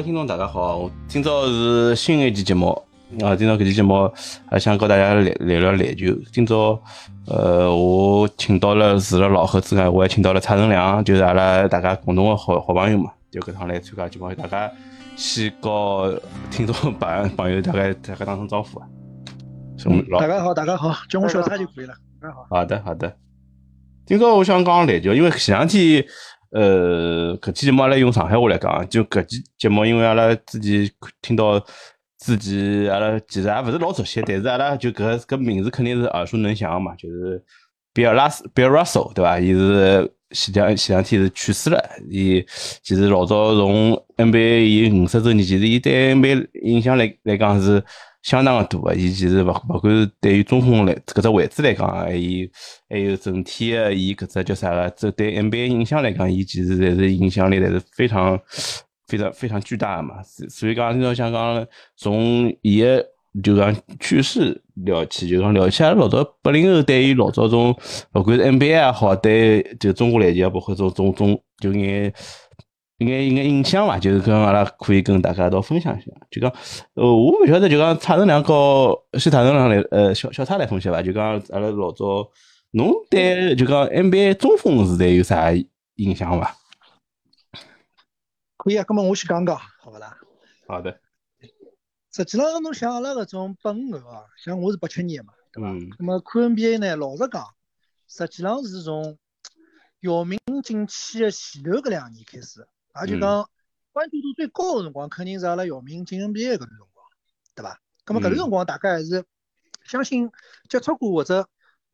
位听众大家好，今朝是新一期节目啊，今朝搿期节目还想跟大家聊聊聊篮球。今朝呃，我请到了除了老何之外，我还请到了蔡成良，就是阿拉大家共同的好好朋友嘛，就搿趟来参加节目，大家先告听众朋朋友大概大家打声招呼啊。大家好，大家好，叫我小蔡就可以了。大家好。好的，好的。今朝我想讲篮球，因为前两天。呃，搿期节目阿拉用上海话来讲，就搿期节目，因为阿拉自己听到自己阿拉其实也勿是老熟悉，但是阿拉就搿搿名字肯定是耳熟能详嘛，就是比尔拉斯、比尔 Russell 对伐？伊是前两前两天是去世了，伊其实老早从 NBA 伊五十周年，其实伊对 NBA 影响来来讲是。相当的大个，伊其实勿勿管是对于中锋来搿只位置来讲，还有还有整体的伊搿只叫啥个，这对 NBA 影响来讲，伊其实侪是影响力侪是非常非常非常巨大的嘛。所以讲，今朝想讲从伊个就讲去世聊起，就讲聊起阿拉老早八零后对于老早种，勿管是 NBA 也好，对就中国篮球包括种种种就眼。应该应该印象伐，就是跟阿拉可以跟大家一道分享一下。就讲，呃，我勿晓得，就讲蔡成良和是蔡成良来，呃，小小蔡来分析伐。就讲阿拉老早，侬对就讲 NBA 中锋时代有啥印象伐？可以啊，那么我先讲讲，好勿啦？好的。实际上，侬像阿拉搿种八五后啊，像我是八七年嘛，对伐？那么看 NBA 呢，老实讲，实际上是从姚明进去的前头搿两年开始。也就讲关注度最高的辰光，肯定是阿拉姚明进 NBA 搿段辰光，对伐？咁么搿段辰光，大家还是相信接触过或者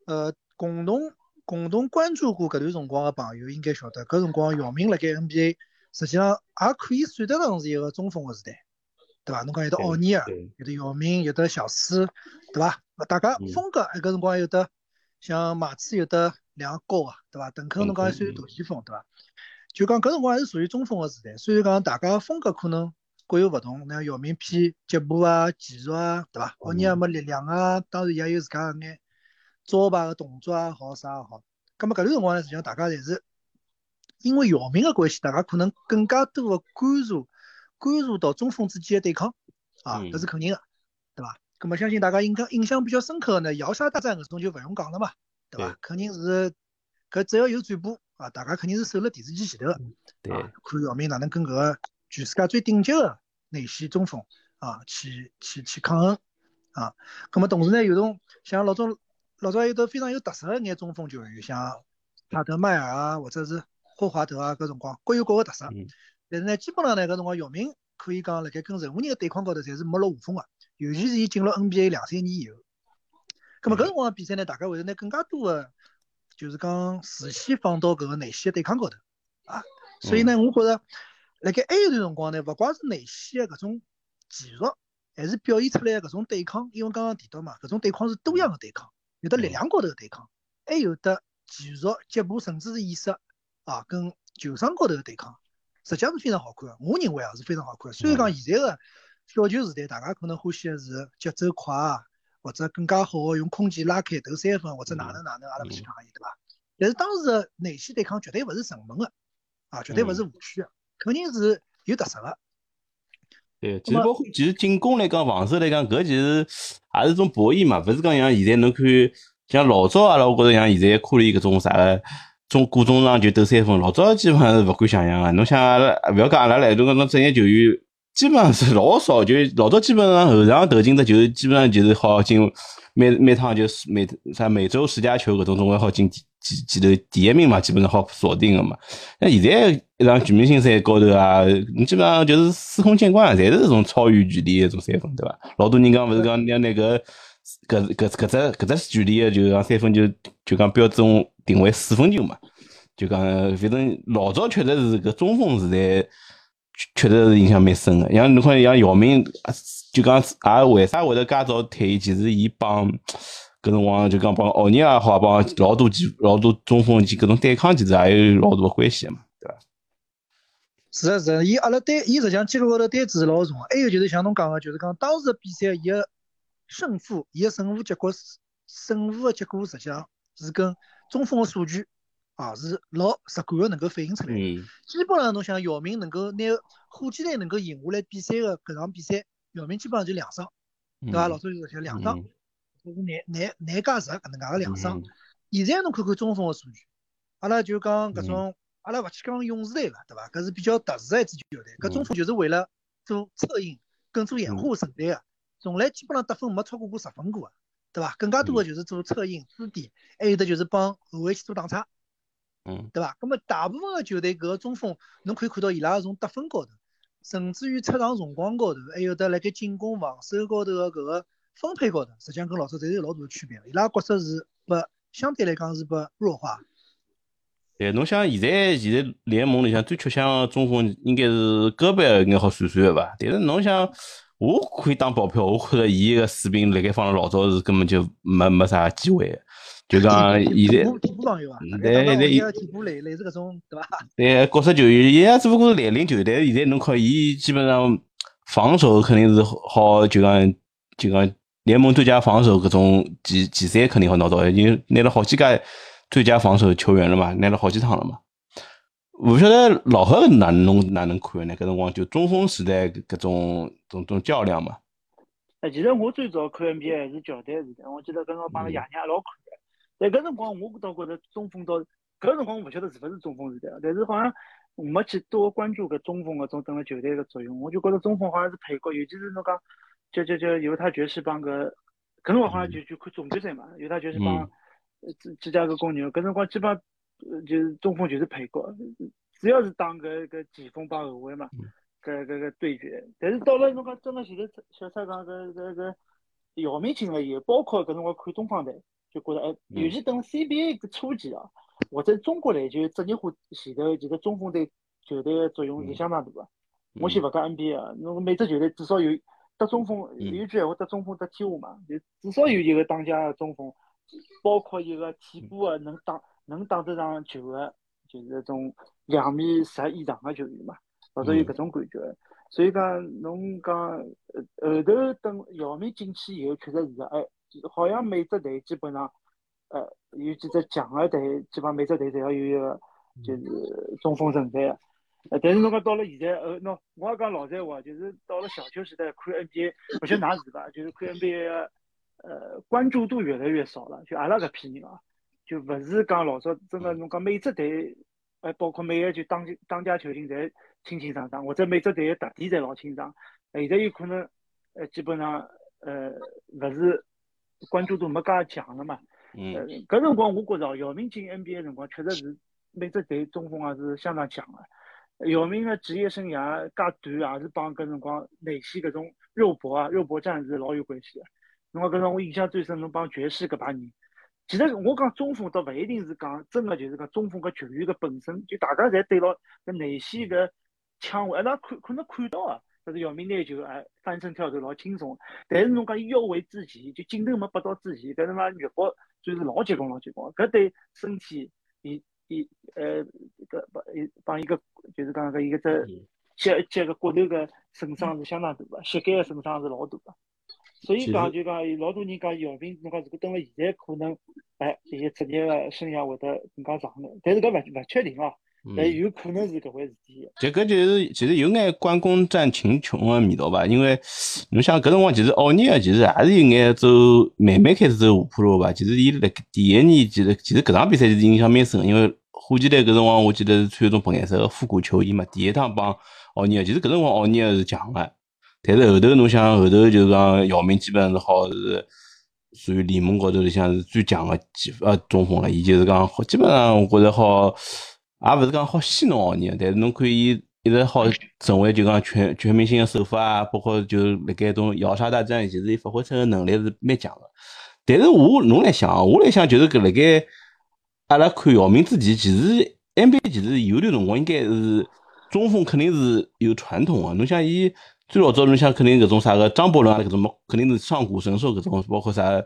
呃共同共同关注过搿段辰光的朋友，应该晓得搿辰光姚明辣盖 NBA 实际上也可以算得上是一个中锋的时代，对伐？侬讲有得奥尼尔，有得姚明，有得小斯，对伐？大家风格搿辰光有得像马刺有得两个高啊，对伐？邓肯侬讲还算大前锋，对伐？就讲搿辰光还是属于中锋个时代，虽然讲大家风格可能各有勿同，那姚明偏脚步啊、技术啊，对伐？奥尼尔么力量啊，当然也有自家个眼招牌个动作也，好啥也好。葛末搿段辰光呢，实际上大家侪是因为姚明个关系，大家可能更加多个关注关注到中锋之间个对抗啊，搿是肯定个，对伐？葛末相信大家印象印象比较深刻个呢，摇沙大战搿种就勿用讲了嘛，对伐？肯定是搿只要有转播。啊，大家肯定是守辣电视机前头个，对，看姚明哪能跟搿个全世界最顶级个内线中锋啊去去去抗衡啊。咁么同时呢，有种像老早老早有得非常有特色个眼中锋球员，像帕特迈尔啊，或者是霍华德啊，搿辰光各有各个特色。但是呢，基本上呢，搿辰光姚明可以讲辣盖跟任何人个对抗高头，侪是没落下风个，尤其是伊进入 NBA 两三年以后。咁么搿辰光比赛呢，大家会得拿更加多个。就是讲视线放到搿个内线的对抗高头啊，所以呢，我觉着辣盖埃一段辰光呢，勿光是内线的搿种技术，还是表现出来搿种对抗。因为刚刚提到嘛，搿种对抗是多样的对抗，有的力量高头的对抗，还有的技术、脚步，甚至是意识啊，跟球商高头的对抗，实际上是非常好看的。我认为啊，是非常好看。虽然讲现在的小球时代，大家可能欢喜的是节奏快啊。或者更加好的用空间拉开投三分，或者哪能哪能，阿拉勿去讲伊，对伐？但是当时的内线对抗绝对勿是纯门个，啊，绝对勿是无序个，肯定是有特色个。对，其实包括其实进攻来讲，防守来讲，搿其实也是种博弈嘛，勿是讲像现在侬看，像老早阿拉，我觉着像现在库里搿种啥个中过中场就投三分，老早基本上是勿敢想象个。侬想阿拉勿要讲阿拉来，种搿种职业球员。基本上是老少，就老早基本上后场投进的就基本上就是好进每每趟就是每啥每周十佳球搿种总归好进几几几头第一名嘛，基本上好锁定个嘛。那现在一场全明星赛高头啊，你基本上就是司空见惯，侪是这种超远距离一种三分，对伐？老多人讲勿是讲像那个搿搿搿只搿只距离个，就讲三分就就讲标准定为四分球嘛。就讲反正老早确实是搿中锋时代。确实是印象蛮深的，像侬看，像姚明，就讲也为啥会得介早退役？其实伊帮搿辰光就讲帮奥尼尔好，帮老多几老多中锋及搿种对抗，其实也有老大关系嘛，对伐？是啊是，伊阿拉对伊实际上记录高头单子是老重，还有就是像侬讲个，就是讲当时比赛伊个胜负，伊个胜负结果，胜负个结果实际上是跟中锋个数据也是老直观个能够反映出来。基本上侬想姚明能够拿火箭队能够赢下来比赛个搿场比赛，姚明基本上就两双，对伐？老早就讲两双，就是难难难加十搿能介个两双。现在侬看看中锋个数据，阿拉就讲搿种，阿拉勿去讲勇士队了，对伐？搿是比较特殊个一支球队，搿中锋就是为了做策应跟做掩护存在个，从来基本上得分没超过过十分过个，对伐？更加多个就是做策应支点，还有的就是帮后卫去做挡拆，嗯，对伐？葛末大部分个球队搿个中锋，侬可以看到伊拉从得分高头，甚至于出场辰光高头，还有得辣盖进攻防守高头个搿个分配高头，实际上跟老早侪是有老大个区别，伊拉角色是不。相对来讲是不弱化。对，侬想现在现在联盟里向最吃香中锋应该是戈贝尔，应该好算算个伐？但是侬想，我可以打保票，我觉着伊个水平辣盖放辣老早是根本就没没啥机会。就讲现在替补替补防有伐？对 对对，替补类类似搿种对伐？对，角色球员，伊也只不过是来领球，但是现在侬看伊基本上防守肯定是好，就讲就讲。联盟最佳防守，搿种季季赛肯定好拿到，已经拿了好几届最佳防守球员了嘛，拿了好几趟了嘛。勿晓得老何哪能哪能看呢？搿辰光就中锋时代搿种种种较量嘛。哎，其实我最早看 NBA 还是乔丹时代，我记得搿辰光帮个爷娘老看的。但搿辰光我倒觉着中锋倒搿辰光我勿晓得是勿是中锋时代，但是好像没去多关注搿中锋搿种等辣球队个作用。我就觉着中锋好像是配角，尤其是侬讲。就就就犹他爵士帮个，搿辰光好像就就看总决赛嘛，犹他爵士帮芝芝加哥公牛，搿辰光基本上就是中锋就是配角，只要是打搿搿前锋帮后卫嘛，搿搿搿对决。但是到了侬讲真个现在小蔡讲搿搿搿姚明进了以后，包括搿辰光看东方队，就觉着哎，尤其等 CBA 个初期啊，或者中国篮球职业化前头，其实中锋对球队个作用是相当大个。我先勿讲 NBA 啊，侬每只球队至少有。得中锋有一句闲话，得中锋得天下嘛，就至少有一个当家的中锋，包括一个替补的能打能打得上球的，就是那种两米十以上的球员嘛，或者有搿种感觉。所以讲，侬讲后头等姚明进去以后，确实是个，哎，好像每只队基本上，呃，有几只强的队，基本上每只队侪要有一个就是中锋存在的。呃，但是侬讲到了现在，呃，喏，我也讲老实话，就是到了小球时代看 NBA，不晓得哪是吧？就是看 NBA，呃，关注度越来越少了。就阿拉搿批人啊，就勿是讲老早真的侬讲每只队，呃，包括每个就当当家球星侪清清爽爽，或者每只队的特点侪老清爽。现在有可能，呃，基本上，呃，勿是关注度没介强了嘛。嗯。搿辰光我觉着姚明进 NBA 辰光确实是每只队中锋也是相当强的。姚明的职业生涯介短，也是帮搿辰光内线搿种肉搏啊、肉搏战是老有关系的。侬讲搿种我印象最深，侬帮爵士搿帮人，其实我讲中锋倒勿一定是讲真个，就是讲中锋搿球员搿本身，就大家侪对牢搿内线搿枪位，那看可能看到啊，但是姚明拿球哎翻身跳投老轻松。但是侬讲腰围之前，就镜头没拨到之前，搿他妈肉搏就是老结棍老结棍，搿对身体以。一呃，搿帮一帮一个，就是讲搿一个只脚脚个骨头个损伤是相当大个，膝盖个损伤是老大个。所以讲就讲老多人讲姚明，侬讲如果等了现在可能，哎，这些职业个生涯会得更加长个，但是搿勿勿确定哦。但有可能是搿回事体。就搿就是其实有眼关公战秦琼个味道吧，因为侬想搿辰光其实奥尼尔其实还是有眼走慢慢开始走下坡路吧。其实伊辣第一年其实其实搿场比赛是印象蛮深，因为火箭队搿辰光我记得是穿一种白颜色个复古球衣嘛。第一趟帮奥尼尔，其实搿辰光奥尼尔是强个，但是后头侬想后头就是讲姚明基本上是好是属于联盟高头里向是最强个几呃中锋了，伊就是讲好基本上我觉着好。也勿是讲好戏弄奥尼尔，但是侬可以一直好成为就讲全全明星的首发啊，包括就辣盖种摇杀大战，其实伊发挥出个能力是蛮强个。但是我侬来想，我来想就是搿辣盖阿拉看姚明之前，其实 NBA 其实有段辰光应该是中锋肯定是有传统个。侬像伊最老早，侬想肯定搿种啥个张伯伦啊，搿种肯定是上古神兽搿种，包括啥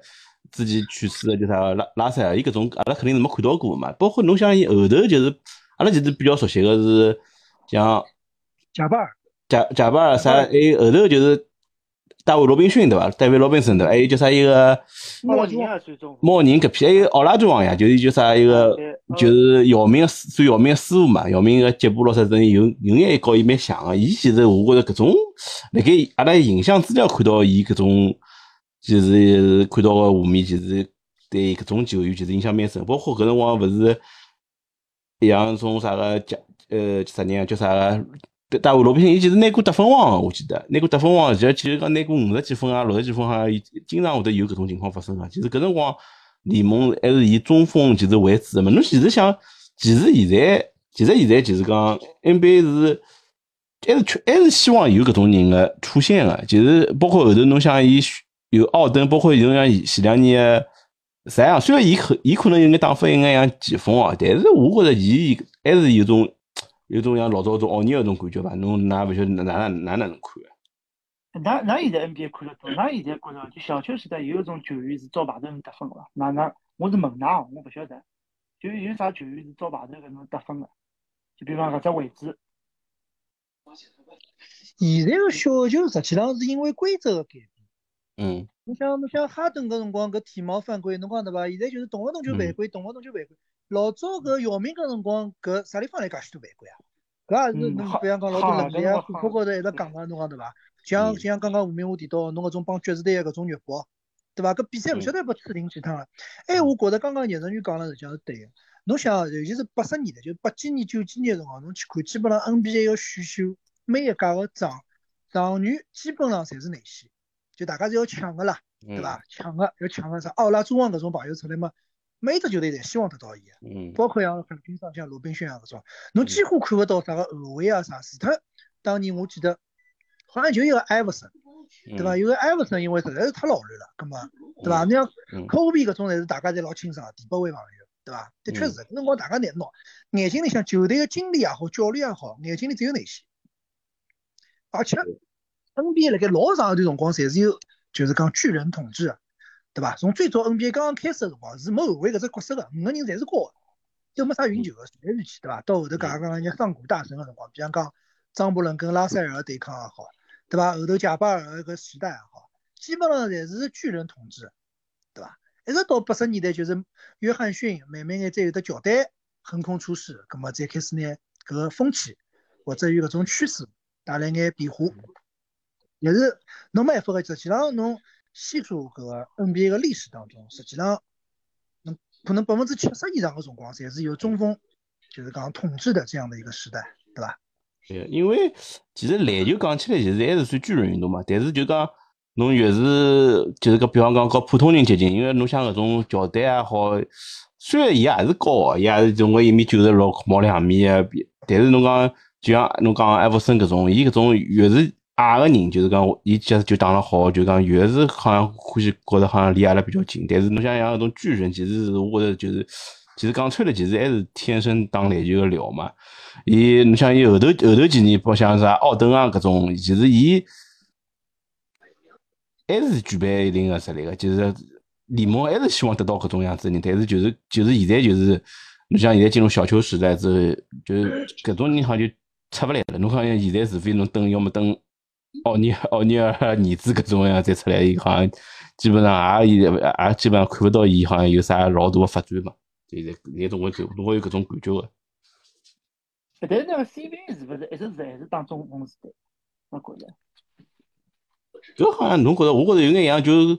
之前去世的就啥拉拉塞尔，伊搿种阿拉肯定是没看到过嘛。包括侬像伊后头就是。阿拉其实比较熟悉个是像贾巴尔、贾贾巴尔啥，还有后头就是大卫罗宾逊对伐？大卫罗宾逊对伐？还有叫啥一个莫宁啊，最终莫宁搿批还有奥拉朱旺呀，就是叫啥一个，就是姚明算姚明师傅嘛。姚明个脚步老啥等于有有眼和伊蛮像个。伊其实我觉着搿种辣盖阿拉影像资料看到伊搿种，就是看到个画面，其实对搿种球员其实印象蛮深。包括搿辰光勿是像种啥个叫呃啥人啊，叫啥个？大卫罗宾逊，伊其实拿过得分王，我记得拿过得分王，其实其实讲拿过五十几分啊，六十几分哈，伊经常会得有搿种情况发生啊。其实搿辰光联盟还是以中锋其实为主的嘛。侬其实想，其实现在，其实现在就是讲 NBA 是还是缺，还是希望有搿种人的出现的。其实包括后头侬想伊有奥登，包括侬像前两年啥样，虽然伊可伊可能有眼打法有眼像前锋啊，但是我觉着伊还是有种。有种像老早种奥尼尔种感觉伐？侬哪勿晓得哪哪哪哪能看啊？哪哪现在 NBA 看得多？哪现在觉着就小球时代有一种球员是招牌头能得分个伐？哪哪？我是问㑚，我勿晓得，就有啥球员是招牌头搿能得分个？就比方搿只位置。现在个小球实际上是因为规则个改变。嗯。侬想侬想哈登搿辰光搿体毛犯规，侬讲对伐？现在就是动勿动就犯规，动勿动就犯规。老早搿姚明搿辰光，搿啥地方来介许多犯规啊？搿也是侬比方讲老多冷力啊，虎扑高头一直讲个，侬讲对伐？像像刚刚吴明华提到侬搿种帮爵士队个搿种肉搏，对伐？搿比赛勿晓得被吹停几趟了。哎，我觉着刚刚叶成宇讲了实际上是对个。侬想，尤其是八十年代，就八几年、九几年辰光，侬去看，基本上 NBA 要选秀，每一届个状状元基本上侪是内线，就大家是要抢个啦，对伐？抢个要抢个啥？奥拉朱旺搿种朋友出来嘛？每只球队侪希望得到伊嗯，包括像很经常像罗宾逊啊搿种，侬几乎看勿到啥个后卫啊啥。除脱当年我记得，好像就一个艾弗森，对伐？有个艾弗森，因为实在是太老练了，葛末对伐？你像科比搿种，侪是大家侪老清爽，第八位朋友，对伐？的确是，搿辰光大家难闹，眼睛里向球队个经理也好，教练也好，眼睛里只有那些，而且 NBA 辣盖老长一段辰光，侪是有就是讲巨人统治。对伐？从最早 NBA 刚刚开始辰光是没后卫搿只角色个，五个人侪是高个，就没啥运球个，随来随去，对伐？到后头刚刚讲人家上古大神个辰光，比方讲张伯伦跟拉塞尔对抗也好，对伐？后头贾巴尔个时代也好，基本上侪是巨人统治，对伐？一直到八十年代，就是约翰逊慢慢眼再有得乔丹横空出世，葛末再开始呢搿个风气或者有搿种趋势带来眼变化，也是侬没办法个，实际上侬。细数搿个 NBA 个历史当中，实际上，侬可能百分之七十以上个辰光，侪是由中锋，就是讲统治的这样的一个时代，对吧？对，因为其实篮球讲起来，其实还是算巨人运动嘛。但是就讲侬越是就是个，比方讲和普通人接近，因为侬像搿种乔丹也好，虽然伊也是高，伊也是总归一米九十六，毛两米啊，但是侬讲就像侬讲艾弗森搿种，伊搿种越是。矮个人就是讲，伊其实就打了好，就讲越是好像欢喜觉着好像离阿拉比较近。但是侬想像那种巨人，其实是我觉着就是，其实讲穿了，其实还是天生打篮球个料嘛。伊侬像伊后头后头几年，包像啥奥登啊搿种，其实伊还是具备一定个实力个。就是联盟还是希望得到搿种样子人，但是就是就是现在就是侬像现在进入小球时代之后，就是搿种人好像就出勿来了。侬好像现在除非侬等，要么等。奥尼奥尼尔儿子搿种样再出来，伊好像基本上也也也基本上看勿到伊好像有啥老大个发展嘛，现在现在总会总会有搿种感觉个。但是那个 CBA 是勿是一直是还是当中锋时代？我觉着。搿好像侬觉着，我觉着有眼像，就是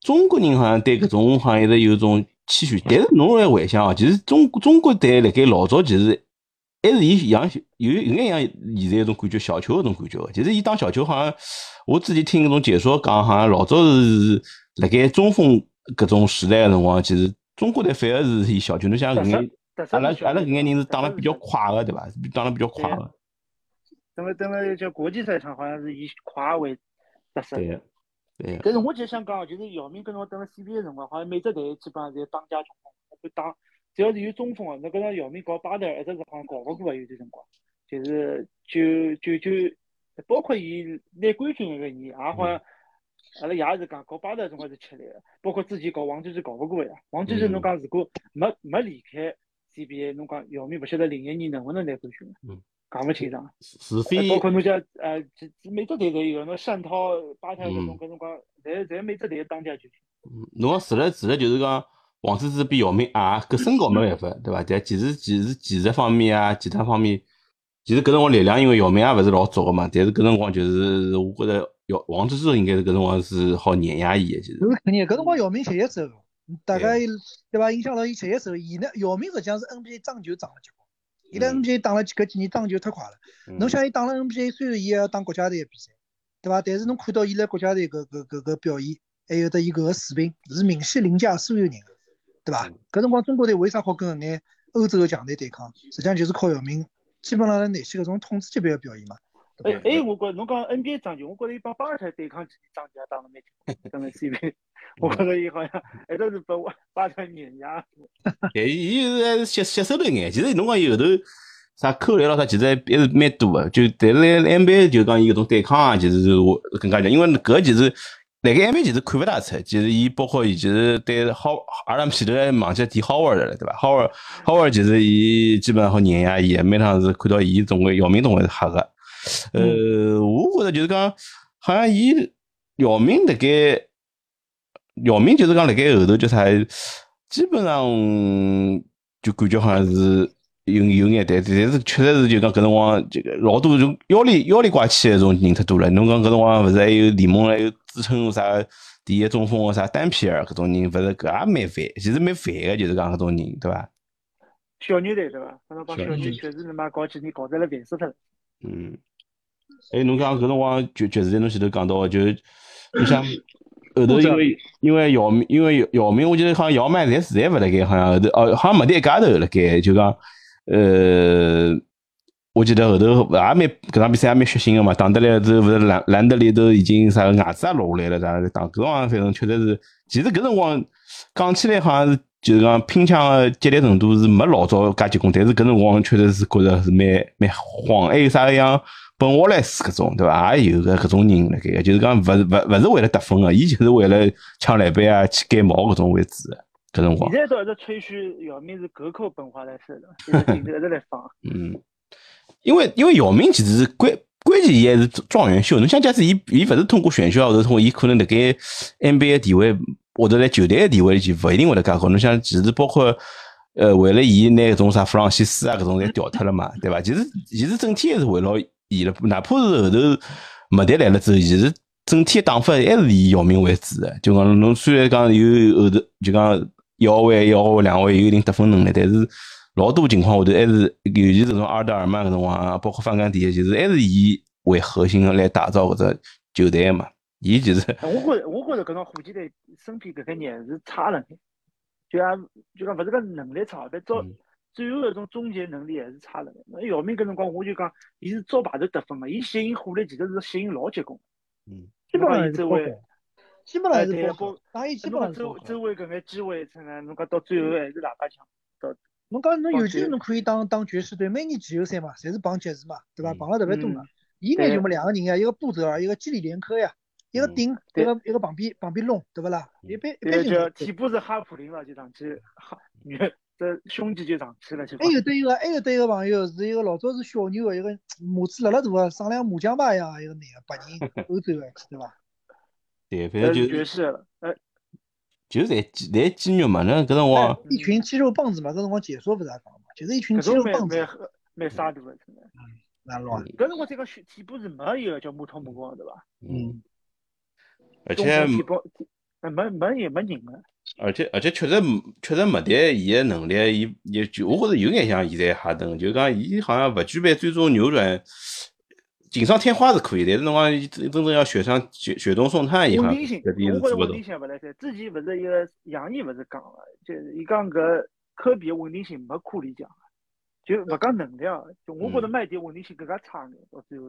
中国人好像对搿种好像一直有种期许，但是侬来回想哦，其实中中国队辣盖老早其实。还是伊像有有眼像现在一种感觉小球那种感觉个，其实伊打小球好像我之前听搿种解说讲，好像老早是辣盖中锋搿种时代个辰光，其实中国队反而是以小球，侬像搿眼阿拉阿拉搿眼人是打了比较快个，对伐？打了比较快个。等了等了，叫国际赛场好像是以快为特色。对对。但是我其实想讲，就是姚明跟侬等了 CBA 辰光，好像每只队基本上侪当家中锋，会打。只要是有中锋啊，那跟上姚明搞巴特一直是好像搞勿过啊，有段辰光，就是就就就包括伊拿冠军个年，也好像阿拉爷是讲搞巴特辰光是吃力个，包括之前搞王治郅搞勿过呀。王治郅侬讲如果没没离开 CBA，侬讲姚明勿晓得零一年能不能拿冠军？嗯，讲勿清爽。除非包括侬讲呃，每只队都有，侬单涛、巴特搿种，搿种讲，侪侪每只队当家球星。嗯，侬讲除了除了就是讲王治郅比姚明矮，搿身高没办法，对伐？但其实其实技术方面啊，其他方面，其实搿辰光力量，因为姚明也勿是老足个嘛。但是搿辰光就是我觉着姚王治郅应该是搿辰光是好碾压伊个，其实。肯定，搿辰光姚明歇一手，大概对伐？影响到伊歇一手，伊呢，姚明实际上是 NBA 打球涨了结棍，伊辣 NBA 打了搿几年打球太快了。侬想伊打了 NBA，虽然伊也要打国家队比赛，对伐？但是侬看到伊辣国家队搿搿搿搿表现，还有得伊搿个水平，是明显凌驾所有人个。对伐？搿辰光中国队为啥好跟搿眼欧洲个强队对抗？实际上就是靠姚明，基本上内线搿种统治级别个表现嘛。哎哎，我觉侬讲 NBA 张球，我觉着伊帮巴尔特对抗几年张球也打了蛮强，跟个 CBA，我觉着伊好像还都是把巴尔特碾压。哎，伊是还是吸吸收了一眼，其实侬讲伊后头啥扣篮咯啥，其实还还是蛮多个。就但是 NBA 就讲伊搿种对抗啊，其实我更加强，因为搿其实。那个 NBA 其实看不大出，其实伊包括伊其实对好，阿拉前头还忘记提 Howard 了，对吧？Howard Howard 其实伊基本上好碾压伊，每趟是看到伊总归姚明总归是黑个。呃，我觉着就是讲，好像伊姚明辣盖姚明就是讲辣盖后头叫啥，基本上就感觉好像是。有有眼对，但是确实是就讲搿辰光，这个老多就妖里妖里怪气的种人太多了。侬讲搿辰光勿是还有联盟还有自称啥第一中锋啥单皮尔搿种人，勿是搿也蛮烦，其实蛮烦个，就是讲搿种人，对伐？小牛队对伐？搿辰光小牛确实他妈搞几年搞得来烦死脱了。嗯。哎，侬讲搿辰光爵爵士队，侬前头讲到就，你像 后头因为因为姚明，因为姚明，我记得好像姚曼侪实在勿辣盖，好像后头哦，好像没得一家头辣盖，就讲。呃，我记得后头也蛮搿场比赛也蛮血腥个嘛，打得来之后，勿是兰兰德里都已经啥个牙齿也落下来了，啥打搿辰光反正确实是，其实搿辰光讲起来好像是就是讲拼抢个激烈程度是没老早介结棍，但是搿辰光确实是觉着是蛮蛮慌，还有啥个像本沃莱斯搿种对伐？也有个搿种人辣盖个，就是讲勿是勿勿是为了得分个，伊就是为了抢篮板啊、去盖帽搿种为主个。现在倒是吹嘘姚明是隔扣本华莱士的，现在一直在放。嗯，因为因为姚明其实是关关键，伊还是状元秀。侬想，假使伊伊勿是通过选秀，或者通过伊可能辣盖 NBA 地位或者在球队的地位，就勿一定会得介好。侬想，其实包括呃，为了伊拿搿种啥弗朗西斯啊，搿种侪调脱了嘛，对伐？其实其实整体还是围绕伊了，哪怕是后头麦迪来了之后，其实整体打法还是以姚明为主的。就讲侬虽然讲有后头就讲。一号位、一号位、两号位有一定得分能力，但是老多情况下头还是，尤其这种阿德尔曼搿种啊，包括范甘迪，其实还是以为核心的来打造搿只球队嘛。伊其实，我觉着，我觉着搿种火箭队身边搿个人是差了眼，就讲就讲勿是个能力差，但最最后一种终结能力还是差了眼。那姚明搿辰光，我就讲，伊是招牌头得分嘛，伊吸引火力其实是吸引老结棍。嗯，基本上周围。基本上是包，打伊基本上周周围搿眼机会，成啊，侬讲到最后还是大家强。到侬讲侬有机会侬可以当当爵士队，每年季后赛嘛，侪是帮爵士嘛，对伐？碰了特别多嘛。伊呢就没两个人呀，一个布泽尔，一个基里连科呀，一个顶，一个一个旁边旁边弄，对勿啦？一般一般就替补是哈普林了，就上去哈女这胸肌就上去了。还有对一个还有对一个朋友是一个老早是小牛的一个母子辣辣大个，上两麻将牌一样一个男的白人欧洲的，对伐？对，反正就爵士就是在在肌肉嘛，那搿辰光一群肌肉棒子嘛，搿辰光解说勿是也讲嘛，就是一群肌肉棒子，蛮蛮杀毒的，真的。嗯，蛮乱。搿辰光这个替补是没一个叫木头木光，对伐？嗯。而且替补没没也没人了。而且而且确实确实没得伊个能力，伊也就我觉着有眼像现在哈登，就讲伊好像勿具备最终扭转。锦上添花是可以，但是侬讲真正要雪上雪雪中送炭一样，稳定性，我觉着稳定性勿来三。之前勿是一个杨毅勿是讲了，就伊讲搿科比稳定性没库里强，就勿讲能力啊，就我觉着麦迪稳定性更加差眼，到最后。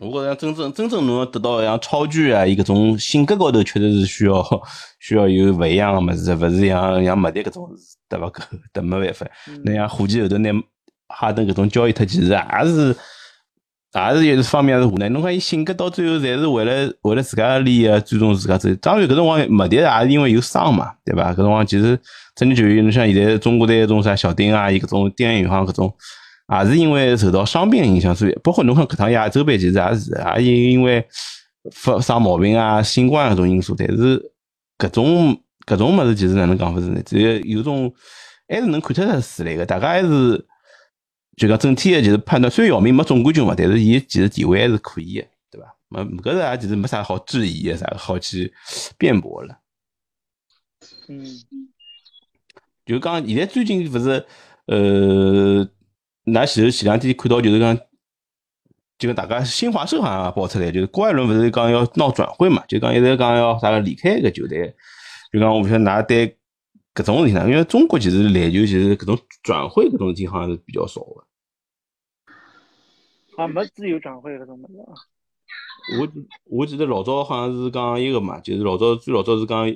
我觉着真正真正侬要得到像超巨啊，伊搿种性格高头确实是需要 需要有勿一样个物事，勿是像像麦迪搿种对勿够，得没办法。那像火箭后头拿哈登搿种交易脱，其实也是。也是一方面是无奈。侬看伊性格到最后，侪是为了为了自家利益，最终自家走。当然搿辰光目的也是因为有伤嘛，对伐？搿辰光其实职业球员，侬像现在中国队种啥小丁啊，伊搿种丁彦雨搿种，也是因为受到伤病影响，所以包括侬看搿趟亚洲杯，其实也是也因因为发生毛病啊，新冠搿种因素。但是搿种搿种物事，其实哪能讲法子呢？只有有种还是能看出来是来个，大家还是。就讲整体的，就是判断，虽然姚明没总冠军嘛，但是伊其实地位还是可以的，对吧？没搿个也其实没啥好质疑的，啥好去辩驳了。嗯。就讲现在最近勿是，呃，㑚前头前两天看到就是讲，就跟大家新华社好像爆出来，就是郭艾伦勿是讲要闹转会嘛，就讲一直讲要啥个离开个球队，就讲我勿晓得㑚对搿种事体呢，因为中国其实篮球其实搿种转会搿种事体好像是比较少的。啊，没自由转会搿种物事啊。我我记得老早好像是讲一个嘛，就是老早最老早是讲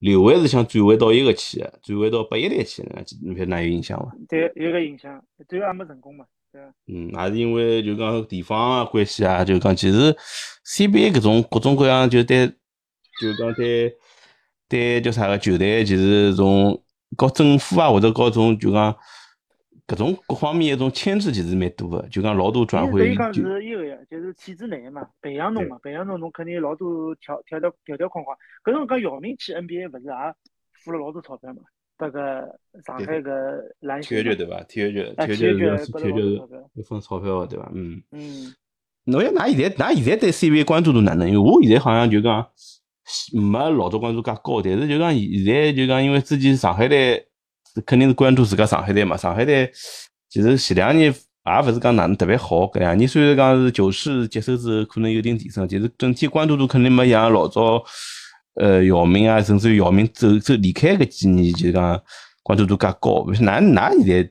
刘伟是想转会到一个去的，转会到八一队去的，侬晓得哪有印象伐？对，有个印象，最后还没成功嘛，对嗯，也是因为就讲地方啊关系啊，就讲其实 CBA 搿种各种各样就对，就讲对对叫啥个球队，其实从搞政府啊或者搞种就讲。搿种各方面一种牵制其实蛮多个，就讲老多转会。等于讲是一个呀，就是体制内嘛，培养侬嘛，培养侬，侬肯定老多条条条条条框框。搿种讲姚明去 NBA 勿是也付了老多钞票嘛？这个上海个篮协。体育局对伐？体育局，体育局是体育局一分钞票个对伐？嗯。嗯。侬要㑚现在㑚现在对 CBA 关注度哪能？因为我现在好像就讲没老早关注介高，但是就讲现在就讲因为之前上海队。肯定是关注自家上海队嘛，上海队其实前两年也勿是讲哪能特别好，搿两年虽然讲是球市接手之后可能有点提升，其实整体关注度肯定没像老早，呃，姚明啊，甚至于姚明走走离开搿几年，就是讲关注度介高。哪哪现在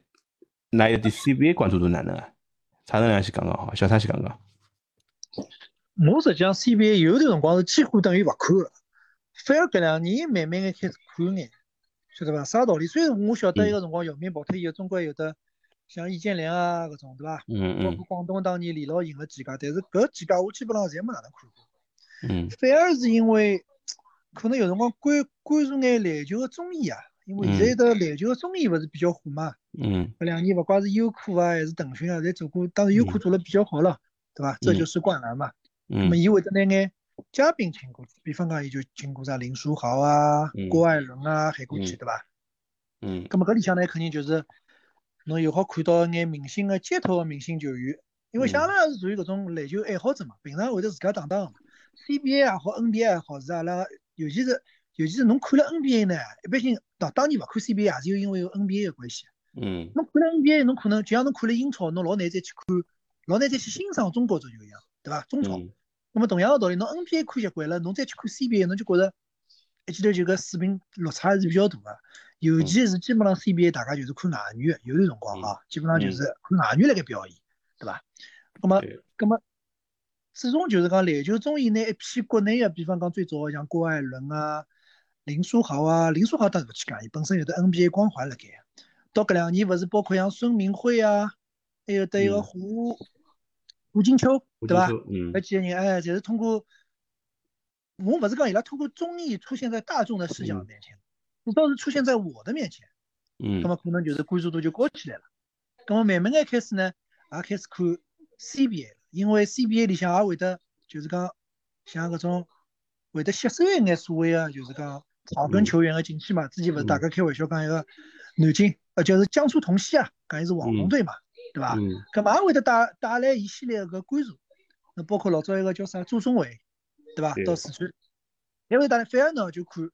哪有点 CBA 关注度哪能啊？差能两先讲讲好，小蔡先讲讲。我实际上 CBA 有段辰光是几乎等于勿看了，反而搿两年慢慢眼开始看眼。晓得伐？啥道理？虽然我晓得一个辰光姚明跑脱以后，中国有的像易建联啊搿种，对伐？嗯嗯。包括广东当年李老赢了几家，但是搿几家我基本上侪没哪能看过。嗯。反而是因为可能有辰光关关注眼篮球个综艺啊，因为现在的篮球个综艺勿是比较火嘛。嗯。搿两年勿管是优酷啊还是腾讯啊，侪做过，当然优酷做了比较好了，对伐？这就是灌篮嘛。嗯。那么伊会得拿眼。嘉宾请过去，比方讲，伊就请过啥林书豪啊、郭艾伦啊喊过去，对伐？嗯。咁么搿里向呢，肯定就是侬又好看到一眼明星个街头个明星球员，因为像阿拉是属于搿种篮球爱好者嘛，平常会得自家打打。CBA 也好，NBA 也好，是阿拉尤其是尤其是侬看了 NBA 呢，一般性当当然勿看 CBA 也是有因为有 NBA 个关系。嗯。侬看了 NBA，侬可能就像侬看了英超，侬老难再去看，老难再去欣赏中国足球一样，对伐？中超。那么同样的道理，侬 NBA 看习惯了，侬再去看 CBA，侬就觉着一记头就搿水平落差还是比较大个。尤其是基本上 CBA 大家就是看外援，有段辰光啊，基本上就是看外援辣盖表演，对伐？那么，那么自从就是讲篮球综艺拿一批国内个，比方讲最早像郭艾伦啊、林书豪啊，林书豪倒是勿去讲，伊本身有得 NBA 光环辣盖。到搿两年勿是包括像孙铭徽啊，还有得一个胡。胡金秋，对吧？那几个人，哎，就是通过，我不是讲伊拉通过综艺出现在大众的视角面前，至少是出现在我的面前，嗯，那么可能就是关注度就高起来了。那么慢慢的开始呢，也开始看 CBA 了，因为 CBA 里向也会得，就是讲像搿种会得吸收一眼所谓的，就是讲草根球员的进去嘛。之前勿是大家开玩笑讲一个南京，呃，就是江苏同曦啊，讲伊是网红队嘛。对伐？搿嘛会得带带来一系列个关注，那包括老早一个叫啥朱松伟，对伐？到四川，因为大家反而呢就看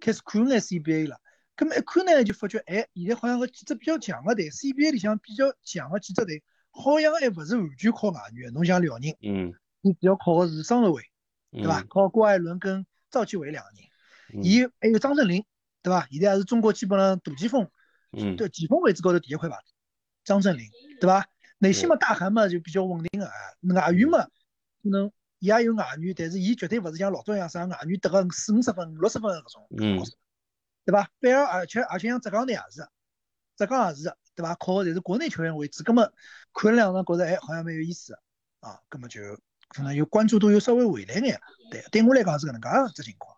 开始看眼 CBA 了。搿么一看呢就发觉，哎，现在好像个几只比较强个队，CBA 里向比较强个几只队，好像还勿是完全靠外援。侬像辽宁，嗯，你比较靠个是双后卫，对伐？靠郭艾伦跟赵继伟两个人，伊还有张镇麟，对伐？现在还是中国基本上大前锋，嗯，对前锋位置高头第一块牌子。张镇麟，对伐？内线嘛，大韩嘛就比较稳定个，外援嘛，可能伊也有外援，但是伊绝对勿是像老早一样啥外援得个四五十分、五六十分搿种，嗯，对伐？反而而且而且像浙江队也是，浙江也是，对伐？靠个侪是国内球员为主，葛么看了两场觉着哎好像蛮有意思，啊，葛么就可能有关注度又稍微回来眼，对，对我来讲是搿能介只情况。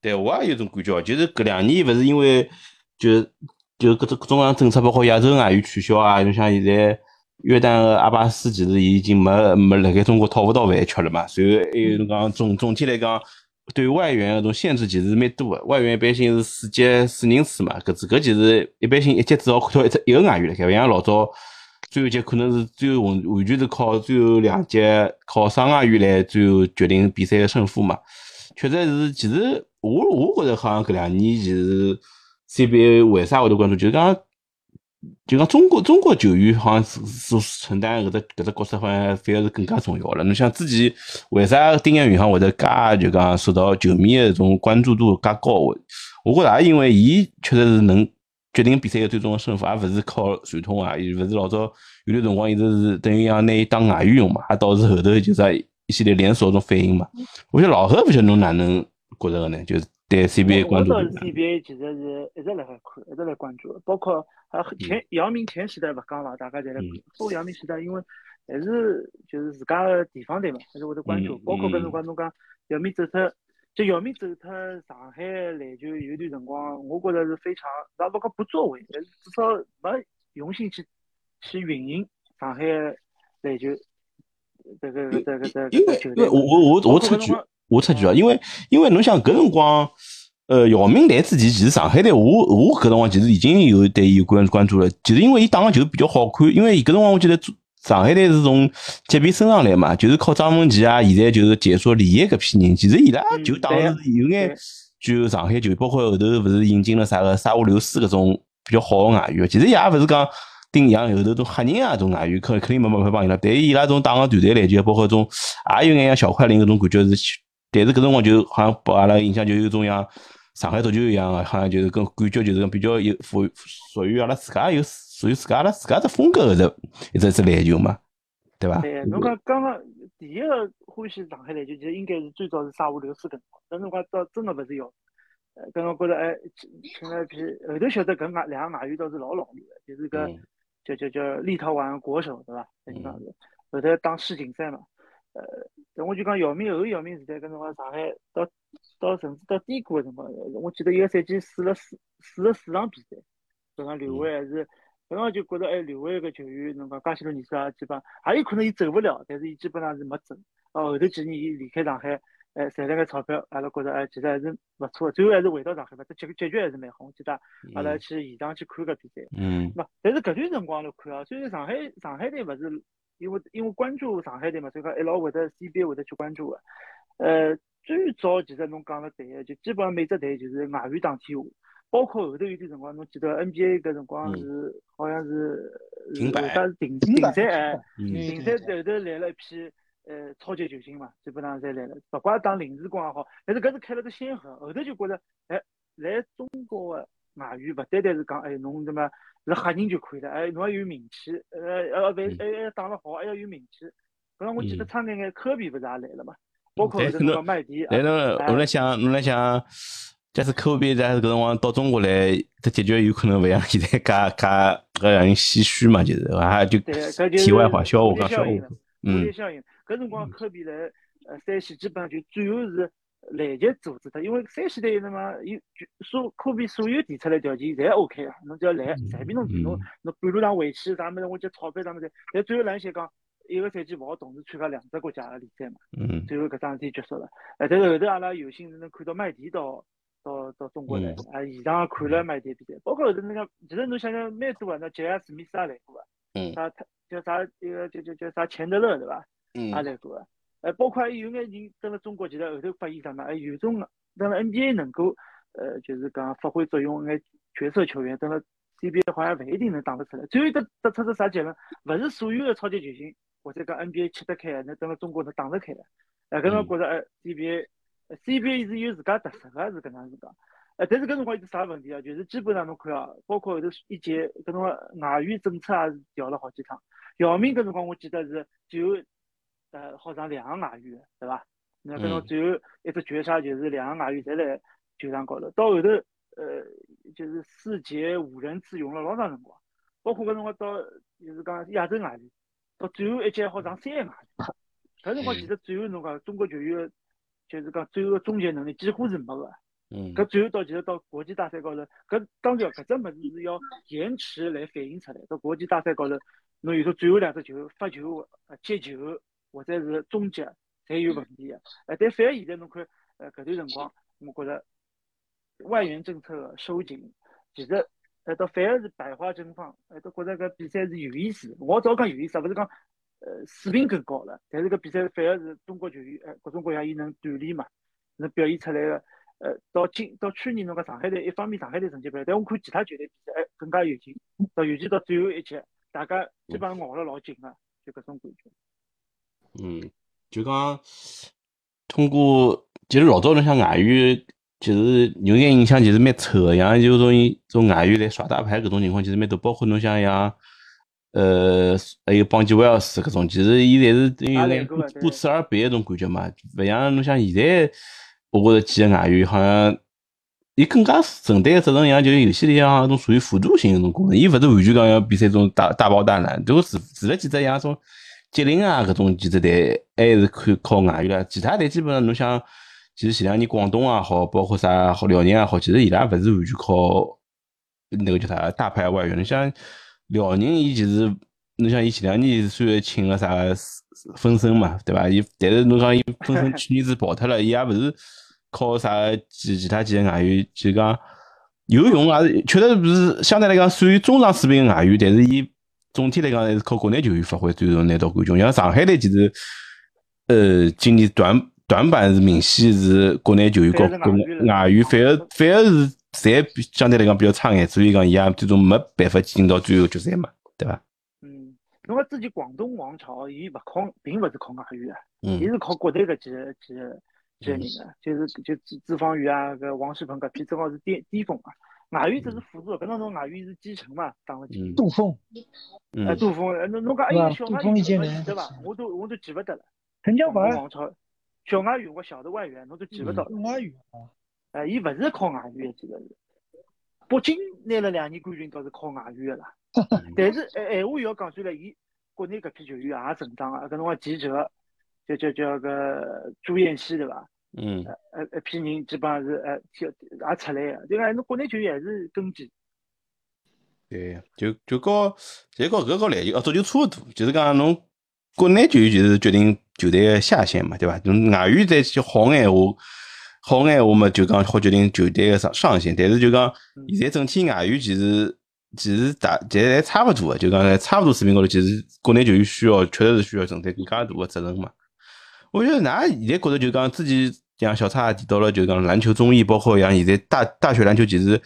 对，我也有种感觉，就是搿两年勿是因为就就搿种各种各样政策，包括亚洲外援取消啊，就像现在约旦个阿巴斯其实伊已经没没辣盖中国讨勿到饭吃了嘛。随后还有侬讲总总体来讲，对外援搿种限制其实蛮多个，外援一般性是四级四人次嘛，搿只搿其实一般性一级只好看到一只一个外援辣盖，勿像老早最后一届可能是最后完完全是靠最后两届靠双外援来最后决定比赛个胜负嘛。确实是，其实。我我觉着好像搿两年其实 CBA 为啥会得关注，就是讲就讲中国中国球员好像是所承担搿只搿只角色，好像反而是更加重要了。侬像之前为啥丁彦雨航会得介就讲受到球迷个种关注度介高？我我觉着也因为伊确实是能决定比赛个最终个胜负，而勿是靠传统啊，也勿是老早有段辰光一直是等于像拿伊当外援用嘛，也导致后头就是一系列连锁种反应嘛。我觉得老何勿晓得侬哪能。觉着个呢，就是对 CBA 关注。我倒是 CBA 其实是一直辣海看，一直来关注。包括啊前姚明前时代勿讲了，大家侪来看。后姚明时代，因为还是就是自家个地方队嘛，还是会得关注。包括搿辰光侬讲姚明走脱，就姚明走脱上海篮球有段辰光，我觉着是非常，哪勿讲不作为，但是至少没用心去去运营上海篮球这个这个这个球队。我我我我插句。我插句啊，因为因为侬想搿辰光，呃，姚明来之前，其实上海队我我搿辰光其实已经有对伊有关关注了。其实因为伊打个球比较好看，因为伊搿辰光我记得上海队是从级别升上来嘛，就是靠张文琪啊，现在就是解说李艳搿批人，其实伊拉就打是有眼就上海球，包括后头勿是引进了啥个沙乌刘斯搿种比较好个外援，其实也勿是讲顶像后头种黑人啊种外援，肯肯定没办法帮伊拉。但伊拉种打个团队篮球，包括种也有眼像小快灵搿种感觉是。但是搿辰光就好像拨阿拉印象就有种像上海足球一样个，好像就是跟感觉就是比较有属属于阿拉自家有属于自家阿拉自家只风格的一只只篮球嘛，对伐？对，侬讲刚刚第一个欢喜上海篮球，其实应该是最早是沙河刘斯搿辰光，倒真个勿是要，呃，搿辰光觉着哎，请了一批，后头晓得搿外两个外援倒是老老练个，就是个叫叫叫立陶宛国手，对伐？等于讲是后头打世锦赛嘛。呃，等我就讲姚明后姚明时代，搿辰光上海到到甚至到低谷个辰光，我记得一个赛季输了四四十四场比赛，搿场刘伟还是，搿辰光就觉得哎，刘伟搿球员，侬讲介许多年数啊，基本也有可能伊走勿了，但是伊基本上是没走。哦，后头几年伊离开上海，哎，赚了眼钞票，阿拉觉着哎，其实还是勿错，最后还是回到上海嘛，这结结局还是蛮好。我记得阿拉去现场去看搿比赛，嗯，咹？但是搿段辰光来看啊，虽然上海上海队勿是。因为因为关注上海队嘛，所以讲一老会得 CBA 会得去关注个。呃，最早其实侬讲了对个，就基本上每只队就是外援打天下，包括后头有段辰光，侬记得 NBA 搿辰光是好像是停摆，是停停赛哎，停赛后头来了一批呃超级球星嘛，基本上侪来了，勿管打临时工也好，但是搿是开了个先河，后头就觉着哎来中国个外援勿单单是讲哎侬什么。是吓人就可以了，哎，侬要有名气，呃，要不打得好，还要有名气。搿辰我记得差眼眼科比不是也来了嘛？包括这个麦迪。来侬，我来想，侬来想，假使科比在搿辰光到中国来，这结局有可能勿像现在介介搿让人唏嘘嘛？就是啊，就题外话，笑话讲笑话。嗯。蝴蝶效应，搿辰光科比来呃山西基本上就最后是。来及组织他，因为山西队那么有所科比所有提出来条件侪 OK 啊，侬只要来，随便侬提，侬侬半路上回去啥么子，我就钞票啥么子，但最后篮协讲一个赛季勿好同时参加两只国家的联赛嘛，嗯，最后搿桩事体结束了。哎，但是后头阿拉有幸是能看到麦迪到到到中国来，啊，现场看了麦迪比赛，包括后头那个，其实侬想想蛮多啊，那杰尔史密斯也来过啊，嗯，他他叫啥一个叫叫叫啥钱德勒对伐？嗯，也来过啊。呃，包括有眼人登了中国，其实后头发现啥嘛？哎，有种登了 NBA 能够，呃，就是讲发挥作用，眼角色球员登了 CBA 好像勿一定能打得出来。最后得得出个啥结论？勿是所有的超级球星或者讲 NBA 吃得开，能登了中国能打得开的。哎，搿种觉着哎，CBA，CBA 是有自家特色个，是搿能子讲。哎，但是搿辰光有啥问题啊？就是基本上侬看啊，包括后头一届搿种外援政策也是调了好几趟。姚明搿辰光我记得是就。呃，好上两个外援，对伐？那搿种最后一只绝杀就是两个外援侪辣球场高头，到后头呃，就是四节五人次用了老长辰光，包括搿辰光到就是讲亚洲外援，到最后一节好上三个外援，搿辰光其实最后侬讲中国球员就是讲最后个终结能力几乎是没个。嗯。搿最后到其实到国际大赛高头，搿当然搿只物事是要延迟来反映出来。到国际大赛高头，侬有时候最后两只球发球、接球或者是终结，侪有问题个。哎，但反而现在侬看，呃，搿段辰光，我觉着外援政策收紧，其实。哎，倒反而是百花争放，哎，都觉着搿比赛是有意思。我早讲有意思，勿是讲呃水平更高了。但是搿比赛反而是中国球员，哎，各种各样伊能锻炼嘛，能表现出来个。呃，到今到去年侬讲上海队，一方面上海队成绩不好，但我看其他球队比赛，哎，更加有劲。到尤其到最后一节，大家基本上咬了老紧个，就搿种感觉。嗯，就讲通过，其实老早侬像外语。其实有眼印象，其实蛮臭个，像就种种外语来耍大牌搿种情况，其实蛮多。包括侬像像，呃，还有邦吉威尔斯搿种，其实伊侪是有眼不辞而别那种感觉嘛。勿像侬像现在，我觉着几个外语好像，伊更加承担个责任，像就是游戏里向搿种属于辅助性搿种功能，伊勿是完全讲要比赛中大大包大揽。如果除除了几只像种吉林啊搿种几只队，还是看靠外援了，其他队基本上侬像。其实前两年广东也好，包括啥好辽宁也好，其实伊拉勿是完全靠那个叫啥大牌外援。你像辽宁，伊其实侬像伊前两年虽然请了啥分身嘛，对伐？伊但是侬讲伊分身去年子跑脱了，伊也勿是靠啥其其他几个外援，就讲有用也是确实不是相对来讲属于中上水平的外援，但是伊总体来讲还是靠国内球员发挥最终拿到冠军。像上海队其实呃今年短。短板是明显是国内球员和外援反而反而是侪相对来讲比较差眼，所以讲伊也最终没办法进到最后决赛嘛，对伐？嗯，侬讲之前广东王朝，伊勿靠，并勿是靠外援啊，伊是靠国内搿几几几个人啊，就是就资资方宇啊，搿王仕鹏搿批正好是巅巅峰啊，外援只是辅助，搿当中外援是基层嘛，当了几杜锋，哎，杜锋，侬侬讲哎呀，小外援记得伐？我都我都记勿得了，陈江华王超。小外援，我晓得外援，侬都记勿到。外援啊，哎，伊勿是靠外援，记得是。北京拿了两年冠军，倒是靠外援的啦。但是，哎，闲话要讲出来，伊国内搿批球员也成长啊。搿辰光记者叫叫叫个朱彦西对伐？嗯。呃，一批人基本上是呃，也出来个。对个，侬国内球员还是根基。对，就就搞，就搞搿搞篮球，哦，足球差勿多，就是讲侬。国内球员就是决定球队的下限嘛，对伐？侬外援再去好眼话，好眼话嘛，就讲好决定球队的上上限。但是就讲现在整体外援其实其实大，其实还差勿多个，就讲在差勿多水平高头，其实国内球员需要确实是需要承担更加大的责任嘛。我觉得㑚现在觉得就讲之前像小蔡也提到了，就讲篮球综艺，包括像现在大大学篮球，其实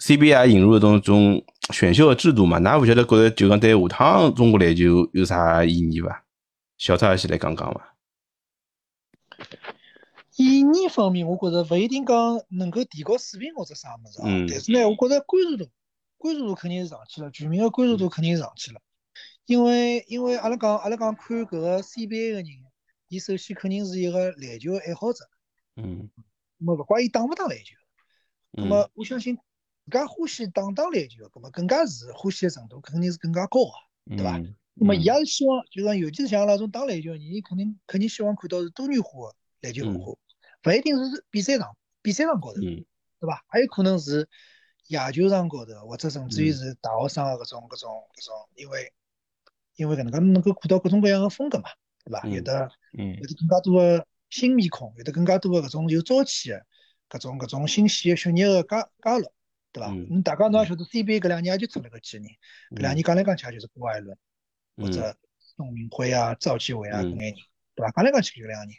CBA 引入了种种选秀的制度嘛。㑚勿晓得觉得就讲对下趟中国篮球有啥意义伐？小蔡先来讲讲伐。意义方面，我觉着勿一定讲能够提高水平或者啥物事啊。但是呢，我觉着关注度，关注度肯定是上去了，全民的关注度肯定是上去了。因为，因为阿拉讲，阿拉讲看搿个 CBA 个人，伊首先肯定是一个篮球爱好者。嗯。那么，勿管伊打勿打篮球，那么我相信自家欢喜打打篮球，那么更加是欢喜的程度肯定是更加高啊，对伐？那么，伊也是希望，就讲，尤其是像那种打篮球的人，伊肯定肯定希望看到是多元化的篮球文化，勿一定是比赛场比赛场高头，对伐？还有可能是野球场高头，或者甚至于是大学生的搿种搿种搿种，因为因为搿能介能够看到各种各样的风格嘛，对伐？有的有的更加多的新面孔，有的更加多的搿种有朝气的搿种搿种新鲜的血液的加加入，对伐？嗯，大家侬也晓得 CBA 搿两年也就出了搿几个人，搿两年讲来讲去也就是郭艾伦。或者宋明辉啊、赵继伟啊，搿眼人，对伐？讲来讲去就两个人。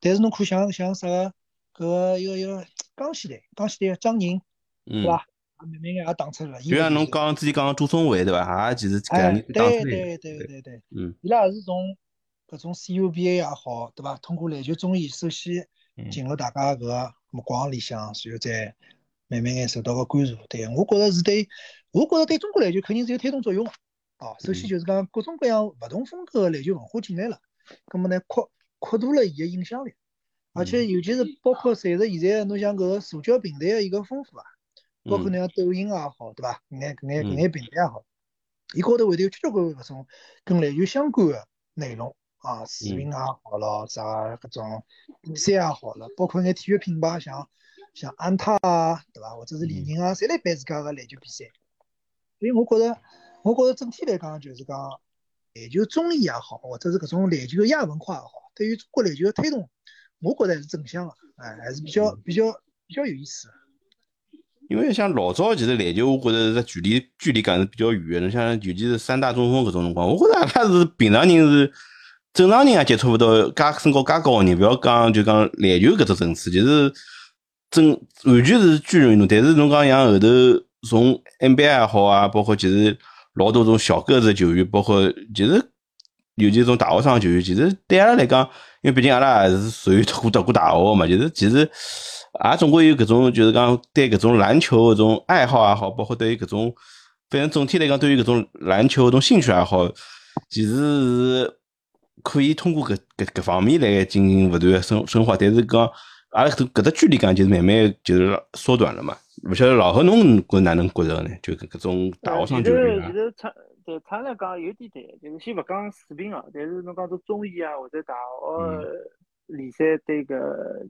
但是侬看像像啥个，搿个一个一个江西队，江西队张宁，对伐？慢慢眼也打出来了。就像侬刚之前讲朱松伟，对伐？也其实搿两年打出来。对对对对对。嗯。伊拉也是从搿种 CUBA 也好，对伐？通过篮球综艺，首先进入大家搿个目光里向，随后再慢慢眼受到个关注。对，我觉着是对，我觉着对中国篮球肯定是有推动作用个。哦，首先就是讲各种各样勿同风格的篮球文化进来了，葛么呢扩扩大了伊个影响力，而且尤其是包括随着现在侬像搿个社交平台的一个丰富啊，包括侬像抖音也好，对伐？搿眼搿眼搿眼平台也好，伊高头会得有交交关关搿种跟篮球相关个内容啊，视频也好咯，啥搿种比赛也好了，包括眼体育品牌，像像安踏啊，对伐？或者是李宁啊，侪来办自家个篮球比赛。所以我觉着，我觉着整体来讲，就是讲篮球综艺也好，或者是搿种篮球亚文化也好，对于中国篮球的推动，我觉着还是正向的，哎，还是比较比较比较有意思。因为像老早其实篮球，我觉着是距离距离感是比较远的。侬像尤其是三大中锋搿种辰光，我觉着阿拉是平常人是正常人也接触勿到介身高介高个人，勿要讲就讲篮球搿只层次，就是真完全是巨人运动。但是侬讲像后头从 NBA 也好啊，包括其实老多种小个子球员，包括其实尤其种大学生球员，其实对阿拉来讲，因为毕竟阿拉也是属于读过读过大学嘛，就是其实。也总归有搿种，就是讲对搿种篮球搿种爱好也好，包括对于搿种，反正总体来讲，对于搿种篮球搿种兴趣爱好，其实是可以通过搿搿搿方面来进行勿断的深深化。但是讲阿拉搿搿只距离感就是慢慢就是缩短了嘛。勿晓得老何侬觉哪能觉着呢？就搿搿种大学生球员啊。其实差对他来讲有点对，就是先勿讲水平哦，但是侬讲做中医啊或者大学联赛对搿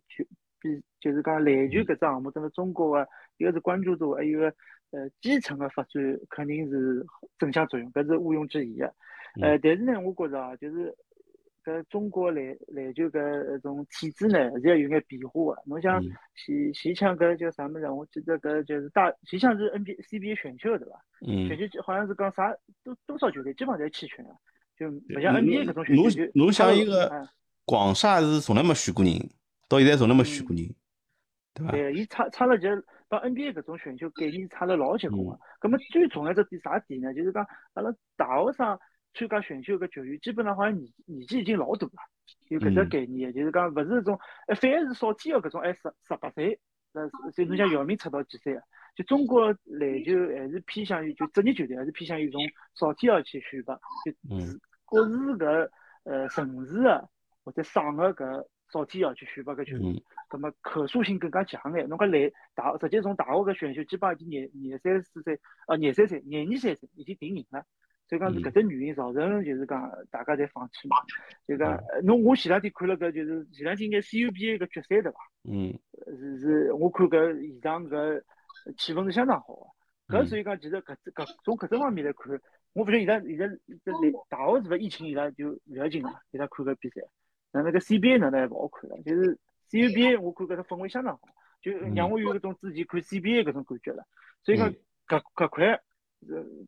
球。比就是讲篮球搿只项目，整个中国个一个是关注度，还有个呃基层个发展肯定是正向作用，搿是毋庸置疑个。呃，但是呢，我觉着啊，就是搿中国篮篮球搿种体制呢，是要有眼变化个。侬像前前枪搿叫啥物事？我记得搿就是大前枪是 NBA CBA 选秀对伐？嗯。选秀好像是讲啥多多少球队基本上侪弃权了，就勿像 NBA 搿种选秀。侬侬像一个广厦是从来没选过人。到现在从来没选过人，对伐？对，伊差差了就帮 NBA 搿种选秀概念差了老结棍个。葛末最重要只点啥点呢？就是讲阿拉大学生参加选秀个球员，基本上好像年年纪已经老大了，有搿只概念就是讲勿是那种，哎，反而是少见个搿种，哎，十十八岁，呃，所以侬像姚明出道几岁啊？就中国篮球还是偏向于就职业球队，还是偏向于从少天要去选拔，就各自搿呃城市的或者省个搿。少天要去选拔个球员，葛么可塑性更加强眼。侬讲来大，直接从大学个选秀，基本上已经廿廿三四岁，呃，廿三岁、廿二三岁已经定型了。所以讲是搿只原因造成，就是讲大家侪放弃嘛。就讲侬我前两天看了个，就是前两天应该 CUBA 个决赛对伐？嗯。是是，我看搿现场搿气氛是相当好个。搿所以讲，其实搿只搿从搿只方面来看，我勿晓得现在现在这大学是勿疫情伊拉就勿要紧了，伊拉看搿比赛。那那个 CBA 哪能还勿好看了，就是 CUBA 我看搿只氛围相当好，就让我有搿种之前看 CBA 搿种感觉了。所以讲搿搿块，呃，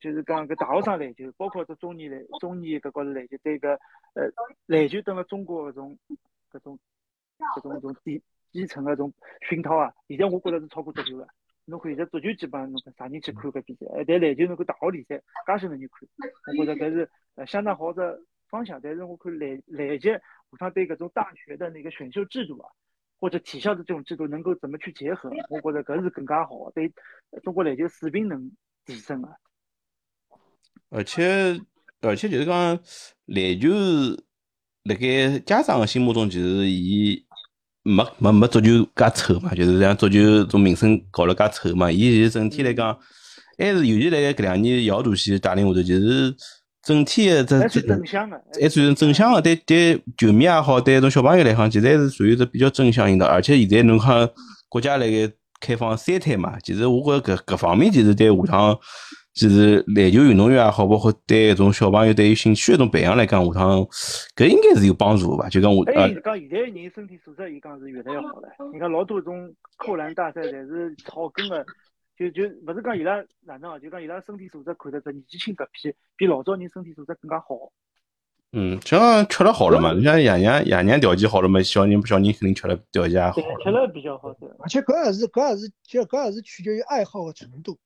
就是讲搿大学生篮球，包括这中年篮中年搿高头篮球，对搿呃篮球等了中国搿种搿种搿种搿种底基层搿种熏陶啊，现在我觉着是超过足球个。侬看现在足球基本上侬看啥人去看搿比赛，哎，但篮球侬看大学联赛，介许多人看，我觉着搿是呃相当好的方向。但是我看篮篮球。他对搿种大学的那个选秀制度啊，或者体校的这种制度能够怎么去结合？我觉着搿是更加好，对中国篮球水平能提升啊。而且而且就是讲篮球，辣盖家长的心目中，其实伊没没没足球介丑嘛，就是像足球种名声搞了介丑嘛。伊其实整体来讲，还是尤其辣盖搿两年姚主席带领下头，其实。整体的这这正向的，还属于正向的，对对球迷也好，对种小朋友来讲，其实还是属于是比较正向引导。而且现在侬看国家辣盖开放三胎嘛，其实我觉着搿各方面其实对下趟，其实篮球运动员也好，包括对一种小朋友对于兴趣一种培养来讲，下趟搿应该是有帮助吧？就讲我呃，讲现在人身体素质，伊讲是越来越好了。你看老多种扣篮大赛，侪是草根的。就就勿是讲伊拉哪能啊？就讲伊拉身体素质看得出年纪轻搿批比老早人身体素质更加好。嗯，像吃了好了嘛，你像爷娘爷娘条件好了嘛，小人小人肯定吃了条件也好。吃了比较好的。而且搿也是搿也是就搿也是取决于爱好的程度，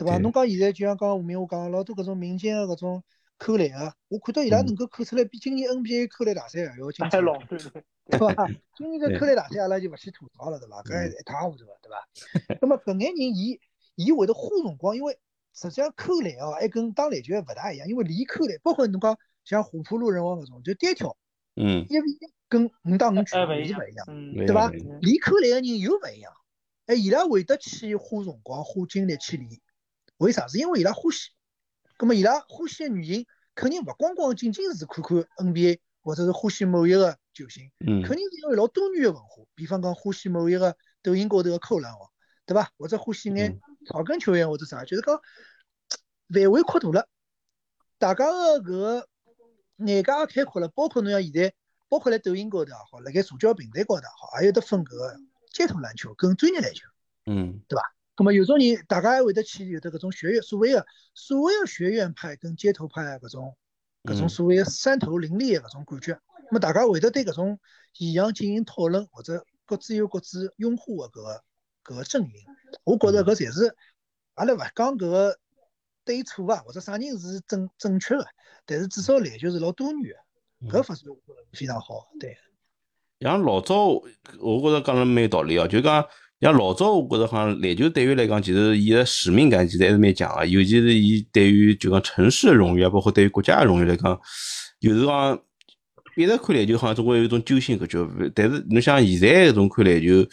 对伐？侬讲现在就像刚刚吴明我讲老多搿种民间个搿种扣篮个，我看到伊拉能够扣出来比今年 NBA 扣篮大赛还要精彩。老对伐？今年个扣篮大赛阿拉就勿去吐槽了，对伐？搿一塌糊涂个，对伐？那么搿眼人伊伊会得花辰光，因为实际上扣篮哦，还跟打篮球还勿大一样，因为离扣篮，包括侬讲像虎扑路人王搿种，就单挑，嗯，因为跟五打五拳是勿一样，对伐？离扣篮个人又勿一样，哎，伊拉会得去花辰光、花精力去练，为啥？是因为伊拉欢喜，葛末伊拉欢喜个原因，肯定勿光光仅仅是看看 NBA，或者是欢喜某一个球星，嗯，肯定是因为老多元个文化。比方讲欢喜某一个抖音高头个扣篮王，对伐？或者欢喜眼草根球员或者啥，就是讲范围扩大了，大家个搿个眼界也开阔了，包括侬像现在，包括辣抖音高头也好，辣盖社交平台高头也好，也有得分搿个街头篮球跟专业篮球，嗯，对伐？咁么有种人，大家还会得去有的搿种学院，所谓的所谓的学院派跟街头派搿种搿种所谓的山头林立的搿种感觉。咁么大家会得对搿种现象进行讨论，或者各自有各自拥护的搿个搿个阵营。我觉着搿才是阿拉勿讲搿个对错啊，或者啥人是正正确的，但是至少篮球是老多元的，搿发展我觉着非常好。对，像老早我觉着讲了蛮有道理哦，就讲。像老早，我觉着好像篮球对于来讲，其实伊个使命感其实还是蛮强个，尤其是伊对于就讲城市个荣誉啊，包括对于国家个荣誉来讲，有时讲一直看篮球好像总归有一种揪心感觉。但是侬像现在搿种看篮球，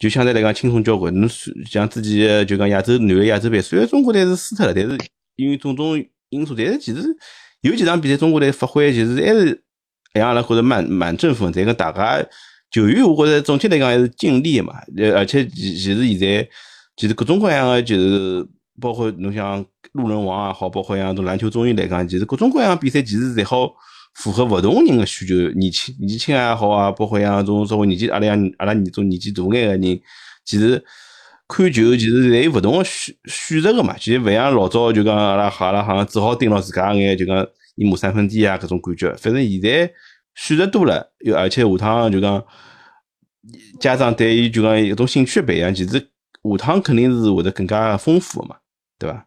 就相对来讲轻松交关。侬像之前就讲亚洲男个亚洲杯，虽然中国队是输脱了，但是因为种种因素，但是其实有几场比赛中国队发挥其实还是让阿拉觉着蛮蛮振奋，再跟大家。球员，我觉着总体来讲还是尽力嘛，呃，而且其其实现在其实各种各样的，就是包括侬像路人王也好，包括像种篮球综艺来讲，其实各种各样比赛其实侪好符合勿同人的需求，年轻年轻也好啊，包括像种稍微年纪阿拉像阿拉种年纪大眼个人，其实看球其实侪有勿同的选选择个嘛，其实勿像老早就讲阿拉阿拉好像只好盯牢自家眼就讲一亩三分地啊搿种感觉，反正现在。选择多了，又而且下趟就讲家长对于就讲一种兴趣培养，其实下趟肯定是会得更加丰富嘛，对伐？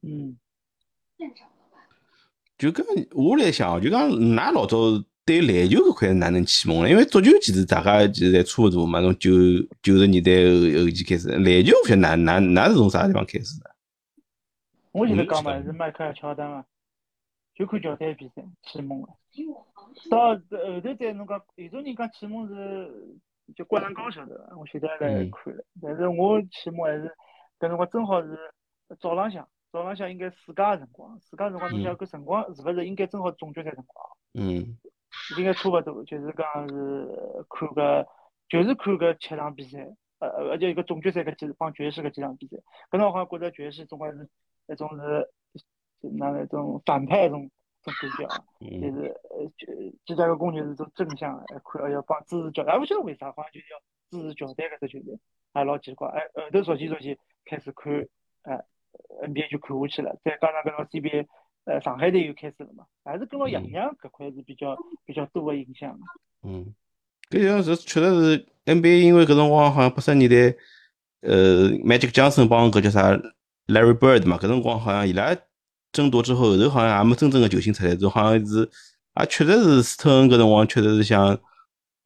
嗯。就跟我来想，就讲㑚老早对篮球搿块哪能启蒙呢？因为足球其实大家其实侪差勿多嘛，从九九十年代后后期开始，篮球勿晓得哪哪哪是从啥地方开始的？我现在讲嘛，是迈克尔乔丹啊，就看乔丹比赛启蒙的。到后头再侬讲，有种人讲启蒙是就灌篮高手。的，我现在来看了。但是我启蒙还是搿辰光正好是早浪向，早浪向应该暑假辰光，暑假辰光侬想搿辰光是勿是应该正好总决赛辰光？嗯，应该差勿多，就是讲是看个，就是看个七场比赛，呃，而且一个总决赛搿几帮爵士搿几场比赛，搿辰光好像觉着爵士总归是一种是那那种反派种。种感觉啊，就是呃，就芝加哥公牛是做正向，哎，看要帮支持乔丹，也勿晓得为啥，好像就是要支持乔丹搿只球队，还老奇怪。哎，后头逐渐逐渐开始看，哎，NBA 就看下去了。再加上搿种 CBA，呃，上海队又开始了嘛，还是跟牢杨洋搿块是比较比较多的影响。嗯，搿像是确实是 NBA，因为搿辰光好像八十年代，呃，Magic Johnson 帮搿叫啥 Larry Bird 嘛，搿辰光好像伊拉。争夺之后，后头好像也没真正的球星出来，就好像是啊，确实是斯特恩搿辰光确实是想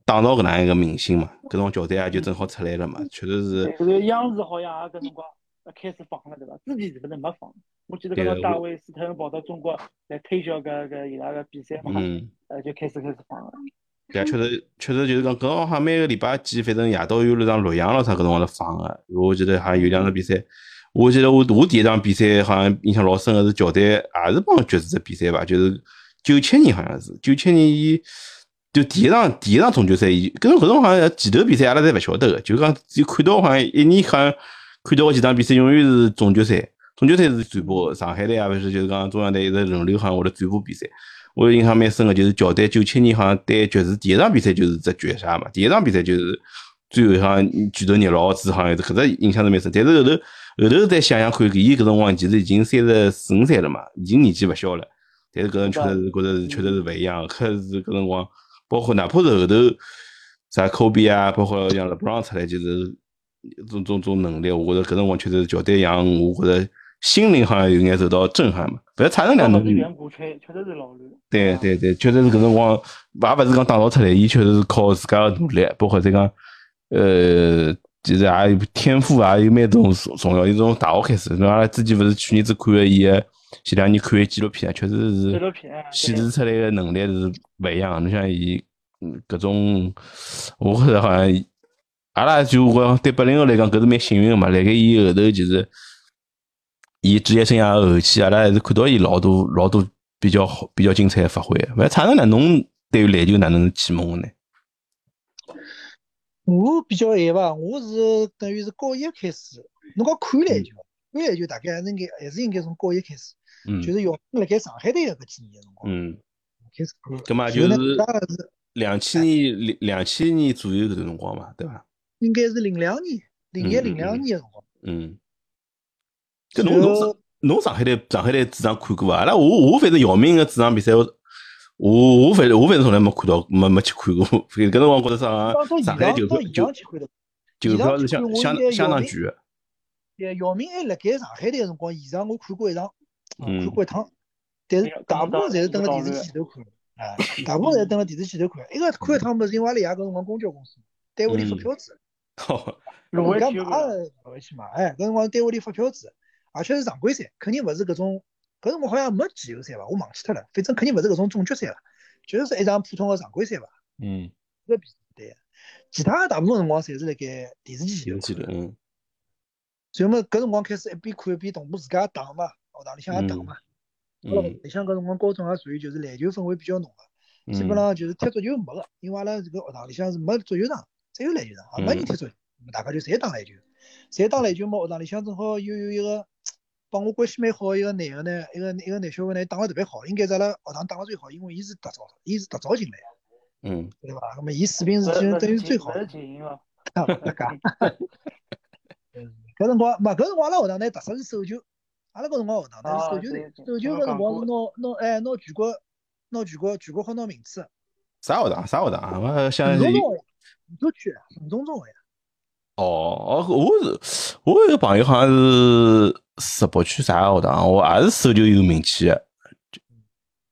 打造搿能一个明星嘛，搿种乔丹也就正好出来了嘛，确实是。这个央视好像也搿辰光开始放了，对伐？之前是勿是没放？我记得搿个大卫斯特恩跑到中国来推销搿个伊拉个比赛嘛，呃，就开始开始放了。对啊，确实确实就是讲搿好像每个礼拜几，反正夜到有那场洛阳咯啥搿辰光在放个，我记得好像有两场比赛。我记得我我第一场比赛好像印象老深的是乔丹，也是帮爵士的比赛吧，就是九七年好像是九七年伊就第一场第一场总决赛，伊搿种搿种好像前头比赛阿拉侪勿晓得个，就讲只有看到好像一年好像看到几场比赛，永远是总决赛，总决赛是转播，上海队啊，勿是就是讲中央台一直轮流好像会得转播比赛。我印象蛮深个，就是乔丹九七年好像对爵士第一场比赛就是只绝杀嘛，第一场比赛就是最后好像举头捏老子，好像是搿只印象是蛮深，但是后头。后头再想想看，伊搿辰光其实已经三十四五岁了嘛，已经年纪勿小了。但是搿人确实是觉得是确实是勿一样，可是搿辰光，包括哪怕是后头啥科比啊，包括像勒布朗出来，就是种种种能力，我觉着搿辰光确实是乔丹让我觉着心灵好像有眼受到震撼嘛。勿要差成两能。对对对，确实是搿辰光，也勿是讲打造出来，伊确实是靠自家个努力，包括再讲呃。其实也有天赋，也有蛮重重要。从大学开始，侬阿拉之前勿是去年子看个伊个，前两年看个纪录片，确实是显示出来个能力是勿一样。侬像伊，嗯，搿种，我觉着好像，阿拉就我对八零后来讲，搿是蛮幸运个嘛。辣盖伊后头，其实伊职业生涯后期，阿拉还是看到伊老多老多比较好、比较精彩的发挥。勿蔡成呢？侬对于篮球哪能启蒙呢？我比较晚吧，我是等于是高一开始，侬讲看篮球，看篮球大概还是应该还是应该从高一开始，嗯，就是姚明辣盖上海队搿几年辰光，嗯，开始看。搿么就是两千年两两千年左右搿段辰光嘛，对伐？应该是零两年，零一零两年个辰光。嗯。搿侬侬上侬上海队上海队主场看过伐？阿拉我我反正姚明个主场比赛，我我我反正我反正从来没看到，没没去看过。搿辰光觉着上上海球票就球票是相相相当贵个。对，姚明还辣盖上海队个辰光，现场我看过一场，看过一趟。但是大部分侪是蹲辣电视机前头看，哎，大部分侪是蹲辣电视机前头看。一个看一趟么是因为阿拉爷搿辰光公交公司，单位里发票子。哦，我讲买勿会去买，哎，搿辰光单位里发票子。而且是常规赛，肯定勿是搿种，搿辰光好像没季后赛伐？我忘记脱了，反正肯定勿是搿种总决赛了，就是一场普通的常规赛伐？嗯。搿比赛对，其他大部分辰光侪是辣盖电视机前头看。嗯。所以么搿辰光开始一边看一边同步自家打嘛，学堂里向也打嘛。嗯。里向搿辰光高中也属于就是篮球氛围比较浓个，基本上就是踢足球没个，因为阿拉这个学堂里向是没足球场，只有篮球场，没人踢足球，大家就侪打篮球，侪打篮球嘛。学堂里向正好又有一个。帮我关系蛮好一个男个呢，一个一个男小孩呢，打得特别好，应该在阿拉学堂打得最好，因为伊是特招，伊是特招进来，嗯，对伐？那么伊水平是就等于最好。的。精英啊，搿辰光，嘛，搿辰光阿拉学堂呢，特色是手球，阿拉搿辰光学堂呢是手球队，手球搿辰光是拿拿哎拿全国拿全国全国好拿名次。啥学堂？啥学堂？我想是。中中区，省中中呀。哦哦，我是我有个朋友好像是。石博区啥学堂？我也是手球有名气的，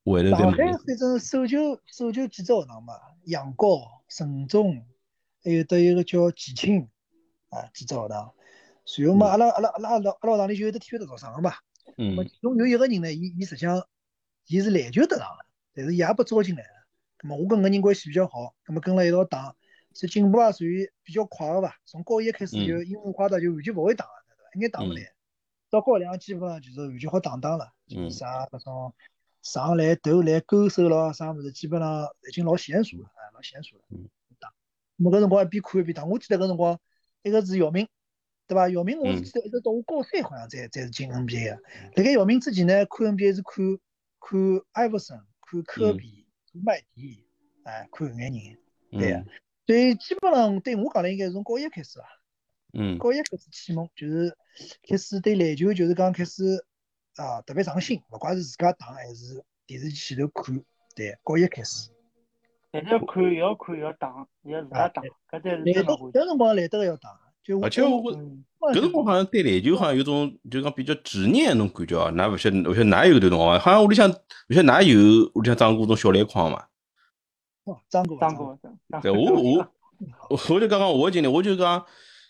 回头上海反正手球手球几只学堂嘛，杨高、省中，还有得一个叫季青啊，几只学堂。随后嘛，阿拉阿拉阿拉阿拉阿拉学堂里就有得体育特长生嘛。嗯。其中有一个人呢，伊伊实际上，伊是篮球特长的，但是伊也被招进来了。那么我跟搿人关系比较好，那么跟了一道打，所以进步啊属于比较快的吧。从高一开始就英文化的就完全勿会打了，对伐？一眼打勿来。到高两基本上就是完全好打打了，就是啥搿种上来投篮勾手咯，啥物事基本上已经老娴熟了，哎，老娴熟了。嗯。打，么搿辰光一边看一边打，我记得搿辰光一个是姚明，对伐？姚明我是记得一直到我高三好像才才是进 NBA 的。辣盖姚明之前呢，看 NBA 是看看艾弗森、看科比、看麦迪，哎，看搿眼人。对。所以基本上对我讲来，应该是从高一开始吧。嗯。高一开始启蒙就是。开始对篮球就是讲开始啊特别上心，勿管是自家打还是电视机前头看，对，高一开始。但是要看，要看，要打，要自家打，搿才是最难。搿辰光来得个要打，就而且我搿辰光好像对篮球好像有种就讲比较执念那种感觉哦。㑚勿晓得，勿晓得㑚有搿段辰光好像屋里向勿晓得㑚有屋里向装过种小篮筐嘛？哦，装过，装过，对，我我我我就刚刚我经历，我就讲。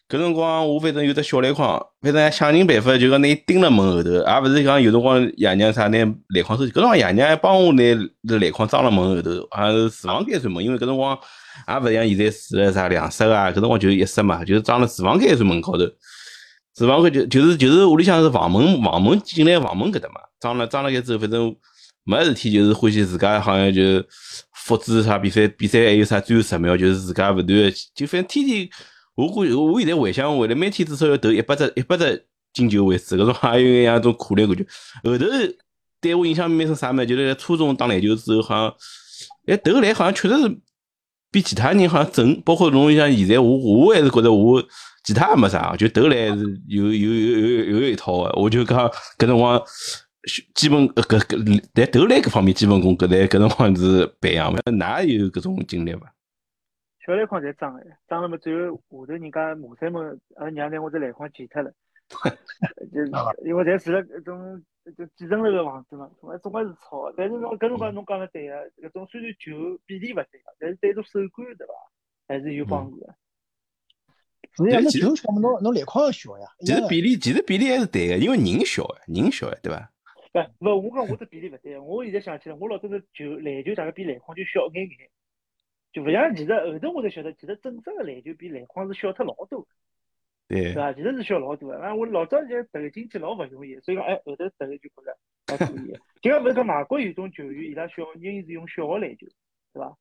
搿辰光我反正有只小篮筐，反正想尽办法就讲拿伊钉辣门后头，而勿是讲有辰光爷娘啥拿篮筐收起。搿辰光爷娘还帮我拿这篮筐装辣门后头，好像是厨房间算门，因为搿辰光也勿像现在住了啥两室啊，搿辰光就一室嘛，就是装辣厨房间算门高头。厨房间就就是就是屋里向是房门房门进来房门搿搭嘛，装了装了盖之后，反正没事体就是欢喜自家好像就复制啥比赛比赛还有啥最后十秒，就是自家勿断就反正天天。我估计我现在回想，回来每天至少要投一百只一百只进球为止，搿种还有一样种苦练感觉。后头对我印象蛮深啥么？就是初中打篮球之后，好像哎投篮好像确实是比其他人好像准，包括侬像现在我我还是觉得我其他也没啥，就投篮是有有有有有一套的。我就讲搿辰光基本搿搿在投篮搿方面基本功搿在搿辰光是培养的。哪有搿种经历伐？小篮筐侪脏哎，脏了嘛，最后下头人家马三门，阿拉娘拿我只篮筐捡脱了，就因为侪住了搿种就几层楼个房子嘛，总归总归是吵。但是侬搿辰光侬讲了对个，搿种虽然球比例勿对个，但是对着手感对伐，还是有帮助个。是呀，那球小嘛，侬侬篮筐要小呀。其实比例其实比例还是对个，因为人小哎，人小哎，对伐？不，勿，我讲我只比例勿对，我现在想起来，我老早是球篮球大概比篮筐就小眼眼。就勿像其实后头我才晓得，其实真正的篮球比篮筐是小脱老多。对，是吧？其实是小老多的。那我老早就投进去老勿容易，所以讲哎，后头投就觉着还可以。就像勿是讲外国有种球员，伊拉小人是用小个篮球，对吧？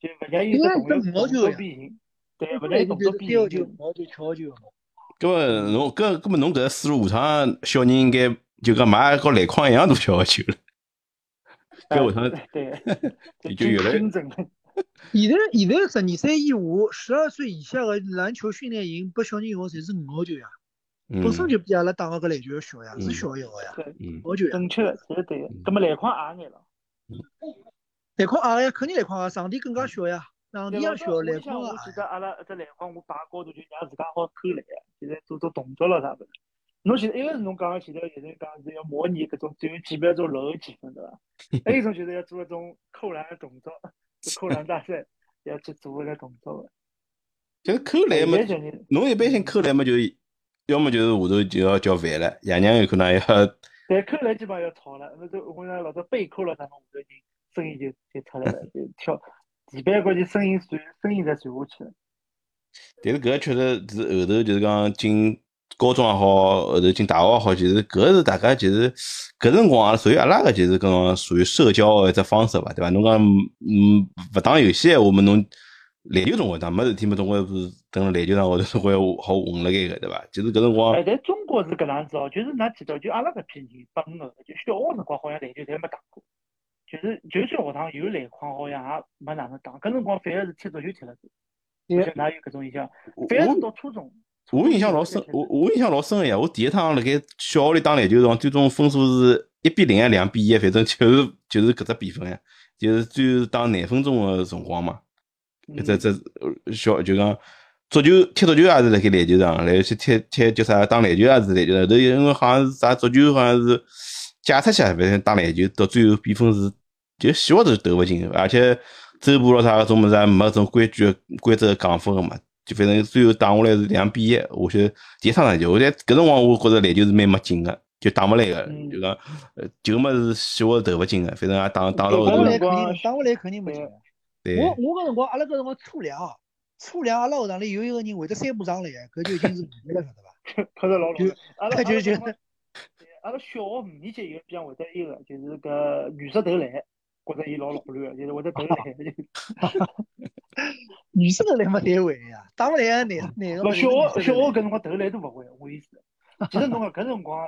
就勿像有种动作变形，对，勿像动作变形就毛球、巧球。搿么侬搿搿么侬搿个思路下趟小人应该就讲买和篮筐一样大小个球了。搿下趟对，就越来越精准。现在现在十二岁以下、十二岁以下的篮球训练营拨小人用的侪是五号球呀，本身就比阿拉打个搿篮球要小呀，是小一号呀，五号球呀。正确，是对。搿么篮筐矮眼了。篮筐矮呀，肯定篮筐矮，场地更加小呀，场地也小，篮筐矮。我记得阿拉这篮筐我摆高头就让自家好扣篮，现在做做动作了啥子。侬现在一个是侬刚刚前头有人讲是要模拟搿种只有几秒钟漏几分对伐？还有一种就是要做搿种扣篮的动作。扣篮大赛要去做个动作个，就是扣篮嘛，侬一般性扣篮嘛，就要么就是下头就要叫饭了，爷娘有可能要。但，扣篮基本上要吵了，那都我讲老早背扣了，他们下头人声音就就出来了，就跳地板高头声音传声音在传下去了。但是搿确实是后头就是讲进。高中也好，后头进大学也好，其实搿是大家其实搿辰光啊，属于阿拉个就是讲属于社交个一只方式吧，对伐？侬讲嗯，勿打游戏闲话么侬篮球总归打，没事体么总归是等辣篮球场高头总归好混辣盖个，对伐？其实搿辰光。哎，在中国是搿样子哦，就是㑚提到就阿拉搿批人八五后，就小学辰光好像篮球侪没打过，就是就算学堂有篮筐，好像也没哪能打。搿辰光反而是踢足球踢了多，不晓㑚有搿种印象？反而是到初中。我印象老深，我我印象老深个呀！我第一趟辣盖小学里打篮球辰光，最终分数是一比零啊，两比一，反正就是就是搿只比分呀，就是最后打廿分钟个辰光嘛。这这小就讲足球踢足球也是辣盖篮球场，然后去踢踢叫啥打篮球也是篮球场。头因为好像是啥足球好像是解出去，反正打篮球到最后比分是就希望都投勿进，而且周部咯啥搿种物事也没种规矩规则讲法个嘛。就反正最后打下来是两比一，我就第一场篮球，我在搿辰光我觉着篮球是蛮没劲个，就打勿来个，就讲呃球么是希望投勿进个，反正也打打到后头。打勿来肯定，打勿来肯定没劲。我我搿辰光阿拉搿辰光初两，初两阿拉学堂里有一个人会得三步上来，搿就已经是无敌了，晓得伐？可是老老。阿拉 就就阿拉小学五年级有一边会得一个，就是搿女色投篮。觉着伊老老卵，就 是我在投篮，女生投篮没单位呀，打不来男男个。小学小学搿辰光投篮都勿会，我意思。其实侬讲搿辰光，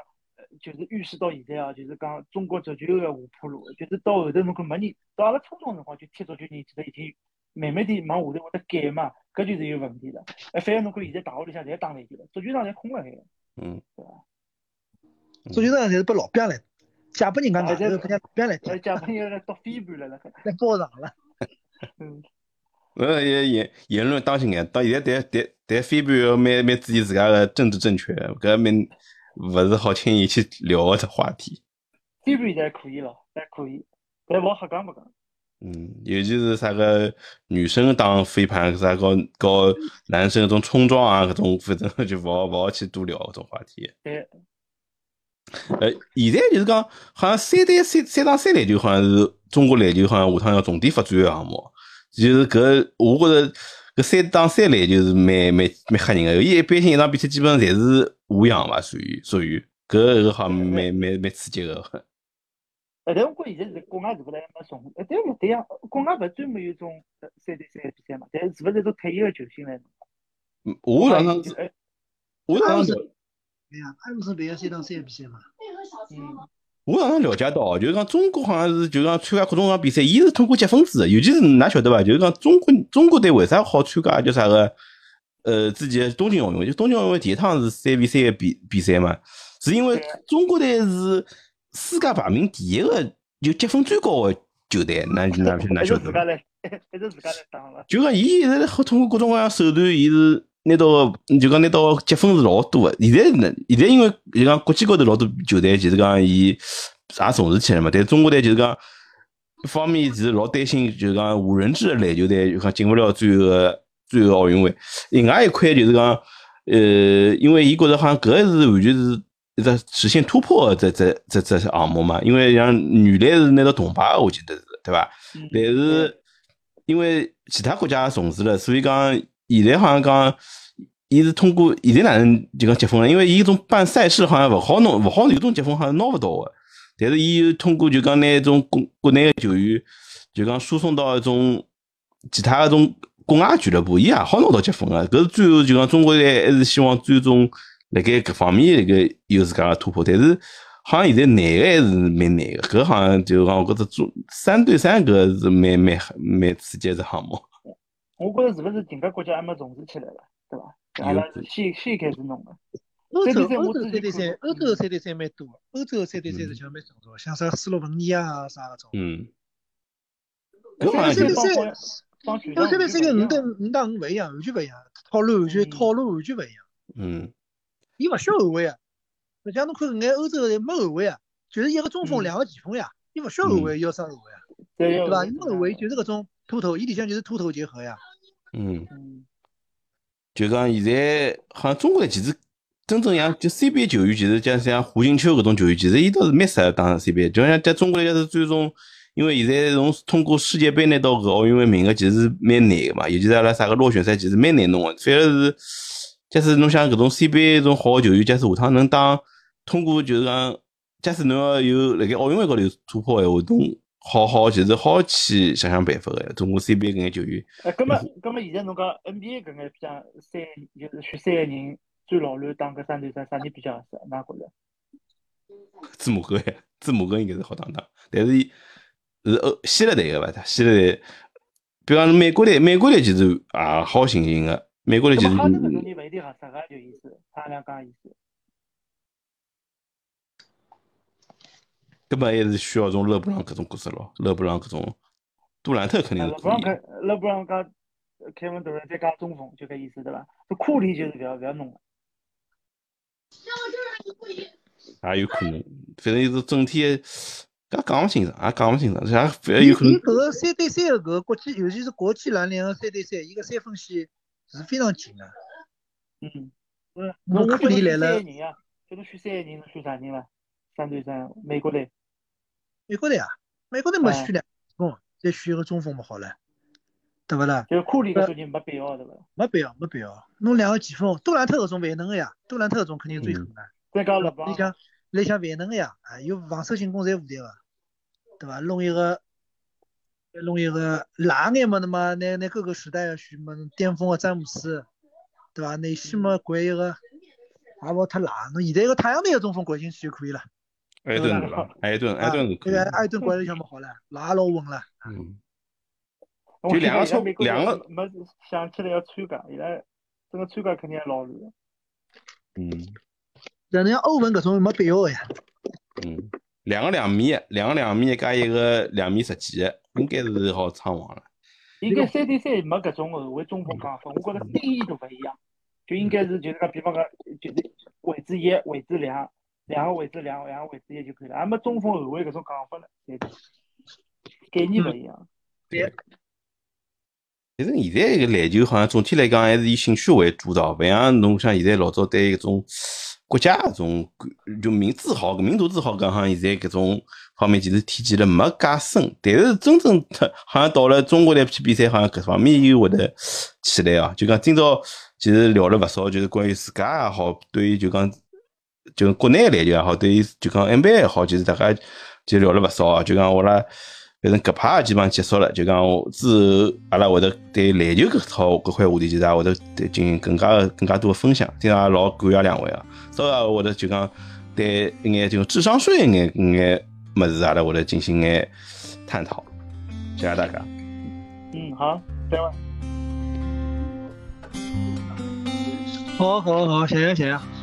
就是预示到现在啊，就是讲中国足球个下坡路，就是到后头侬看没人，到阿拉初中辰光就踢足球人，其实已经慢慢地往下头会得改嘛，搿就是有问题了。哎，反而侬看现在大学里向侪打篮球了，足球场侪空了海。嗯，对伐？足球场侪是拨老兵来。借拨人家拿，人家别来借拨人家读飞盘了，那在包场了。嗯，呃，言言言论当心眼，到现在谈谈谈飞盘要蛮蛮注意自家的政治正确，搿蛮勿是好轻易去聊个只话题。飞盘现在可以了，还可以，但往瞎讲不讲。嗯，尤其是啥个女生打飞盘，啥搞搞男生搿种冲撞啊，搿种反正就勿好勿好去多聊搿种话题。对。呃，现在就是讲，好像三对三三打三篮球，好像是中国篮球好像下趟要重点发展个项目。就是搿，我觉着搿三打三篮球是蛮蛮蛮吓人个。伊一般性一场比赛基本上侪是无氧伐，属于属于搿个好像蛮蛮蛮刺激个。哎，但我觉现在是国外是勿是还没重？哎，对勿对呀？国外勿专门有种三对三比赛嘛？但是是勿是种退役个球星来？我上趟，我上趟。哎呀，还不是办三打三比赛嘛？嗯，我上趟了解到，就是讲中国好像是，就是讲参加各种各样比赛，伊是通过积分制，尤其是㑚晓得伐？就是讲中国中国队为啥好参加叫啥个？呃，之前东京奥运会，就东京奥运会第一趟是三比三个比比赛嘛，是因为中国队是世界排名第一个，就积分最高的球队，那 那那晓得伐？还是自家来打了。就讲伊现在好通过各种各样手段，伊是。拿到就讲拿到积分是老多的，现在呢，现在因为就讲国际高头老多球队，其实讲伊也重视起来嘛。但中国队就是讲一方面其实老担心，就是讲无人制的篮球队就讲进不了最后最后奥运会。另外一块就是讲，呃，因为伊觉得好像搿是完全是一个实现突破这这这这项目嘛。因为像女篮是拿到铜牌，我记得是对吧？但是因为其他国家重视了，所以讲。现在好像讲，伊是通过现在哪能就讲结婚了？因为伊种办赛事好像勿好弄，勿好有种结婚好像拿勿到个。但是伊又通过就讲拿一种国国内个球员，就讲输送到一种其他个种国外俱乐部，伊也好拿到结婚个。搿是最后就讲中国队还是希望最终辣盖搿方面那个有自家个突破。但是好像现在难个还是蛮难个，搿好像就讲我觉着做三对三搿是蛮蛮蛮刺激个项目。我觉着是勿是整个国家还没重视起来了，对伐？阿拉先先开始弄个。欧洲欧洲三对三，欧洲三对三蛮多，欧洲三对三实际上蛮成熟，像啥斯洛文尼亚啥搿种。嗯。三对三，三对三跟五打五勿一样，完全勿一样，套路完全套路完全勿一样。嗯。伊勿需要后卫啊，实际上侬看搿眼欧洲个没后卫啊，就是一个中锋两个前锋呀，伊勿需要后卫，要啥后卫啊？对伐？伊没后卫就是搿种秃头，伊里向就是秃头结合呀。嗯。就讲现在好像中国队其实。真正像就 CBA 球员，其实像像胡金秋搿种球员，其实伊倒是蛮适合当 CBA。就像在中国来讲是最终，因为现在从通过世界杯拿到搿奥运会名额，其实蛮难个嘛。尤其是阿拉啥个落选赛，其实蛮难弄个。反而是，假使侬像搿种 CBA 种好个球员，假使下趟能当通过就是讲，假使侬要有辣盖奥运会高头突破个话，侬好好其实好去想想办法个。中国 CBA 搿眼球员。哎，搿么搿么现在侬讲 NBA 搿眼像三就是选三个人。最老卵打个三对三，啥人比较合适？哪觉着？字母哥呀，字母哥应该是好打打，但是是欧希腊队个伐？他希腊队，比方说美国队，美国队其实也好行行个。美国队其实。哈登搿种人勿一定合适个，就意思，他俩讲意思。根本还是需要从勒布朗搿种角色咯，勒布朗搿种杜兰特肯定是勒布朗克，勒布朗加凯文杜兰再加中锋，就搿意思对伐？这库里就是勿要勿要弄了。也有可能，反正就是整体，也讲勿清爽，也讲勿清爽，像反正有可能。伊搿个三对三个搿个国际，尤其是国际篮联个三对三，伊个三分线是非常紧的。嗯，嗯，侬库里来了，就侬选三个人，侬选啥人了？三对三，美国队。美国队啊，美国队没选两锋，再选一个中锋嘛好了。对勿啦？就库里搿种人没必要，对勿啦？没必要，没必要。弄两个前锋，杜兰特搿种万能个呀，杜兰特搿种肯定最狠的。再讲勒布朗，你想，你想万能个呀，啊，有防守进攻侪无敌个，对伐？弄一个，弄一个拉眼嘛，那么拿拿各个时代要选么巅峰个詹姆斯，对伐？内线嘛拐一个，也勿太拉。侬现在一个太阳队个中锋拐进去就可以了。艾顿对吧？艾顿，艾顿是可以。艾顿掼里向么好了，拉老稳了。嗯。就两个冲，两个没想起来要参加，现在这个参加肯定还老难。嗯，像像欧文搿种没必要个呀。嗯，两个两米，两个两米加一个两米十几，应该是好称王了。应该三对三没搿种后卫中锋讲法，我觉着定义都勿一样，就应该是就是讲，比方讲，就是位置一、位置两，两个位置两，两个位置也就可以了，还没中锋后卫搿种讲法呢，概念勿一样。对。其实现在个篮球好像总体来讲还是以兴趣为主导，勿像侬像现在老早对一种国家搿种就民自豪、民族自豪感，好像现在搿种方面其实体现了没介深。但是真正好像到了中国队去比赛，好像搿方面又会得起来啊。就讲今朝其实聊了勿少，就是关于自家也好，对于就讲就国内篮球也好，对于就讲 NBA 也好，其实大家就聊了勿少啊。就讲我拉。反正搿趴基本上结束了，就讲之后阿拉会得对篮球搿套搿块话题，其实也会得进行更加更加多的分享。今朝也老感谢两位啊，稍后会得就讲对一眼就智商税一眼一眼物事，阿拉会得进行眼探讨。谢谢大家。嗯，好，再会。好好好，谢谢谢谢。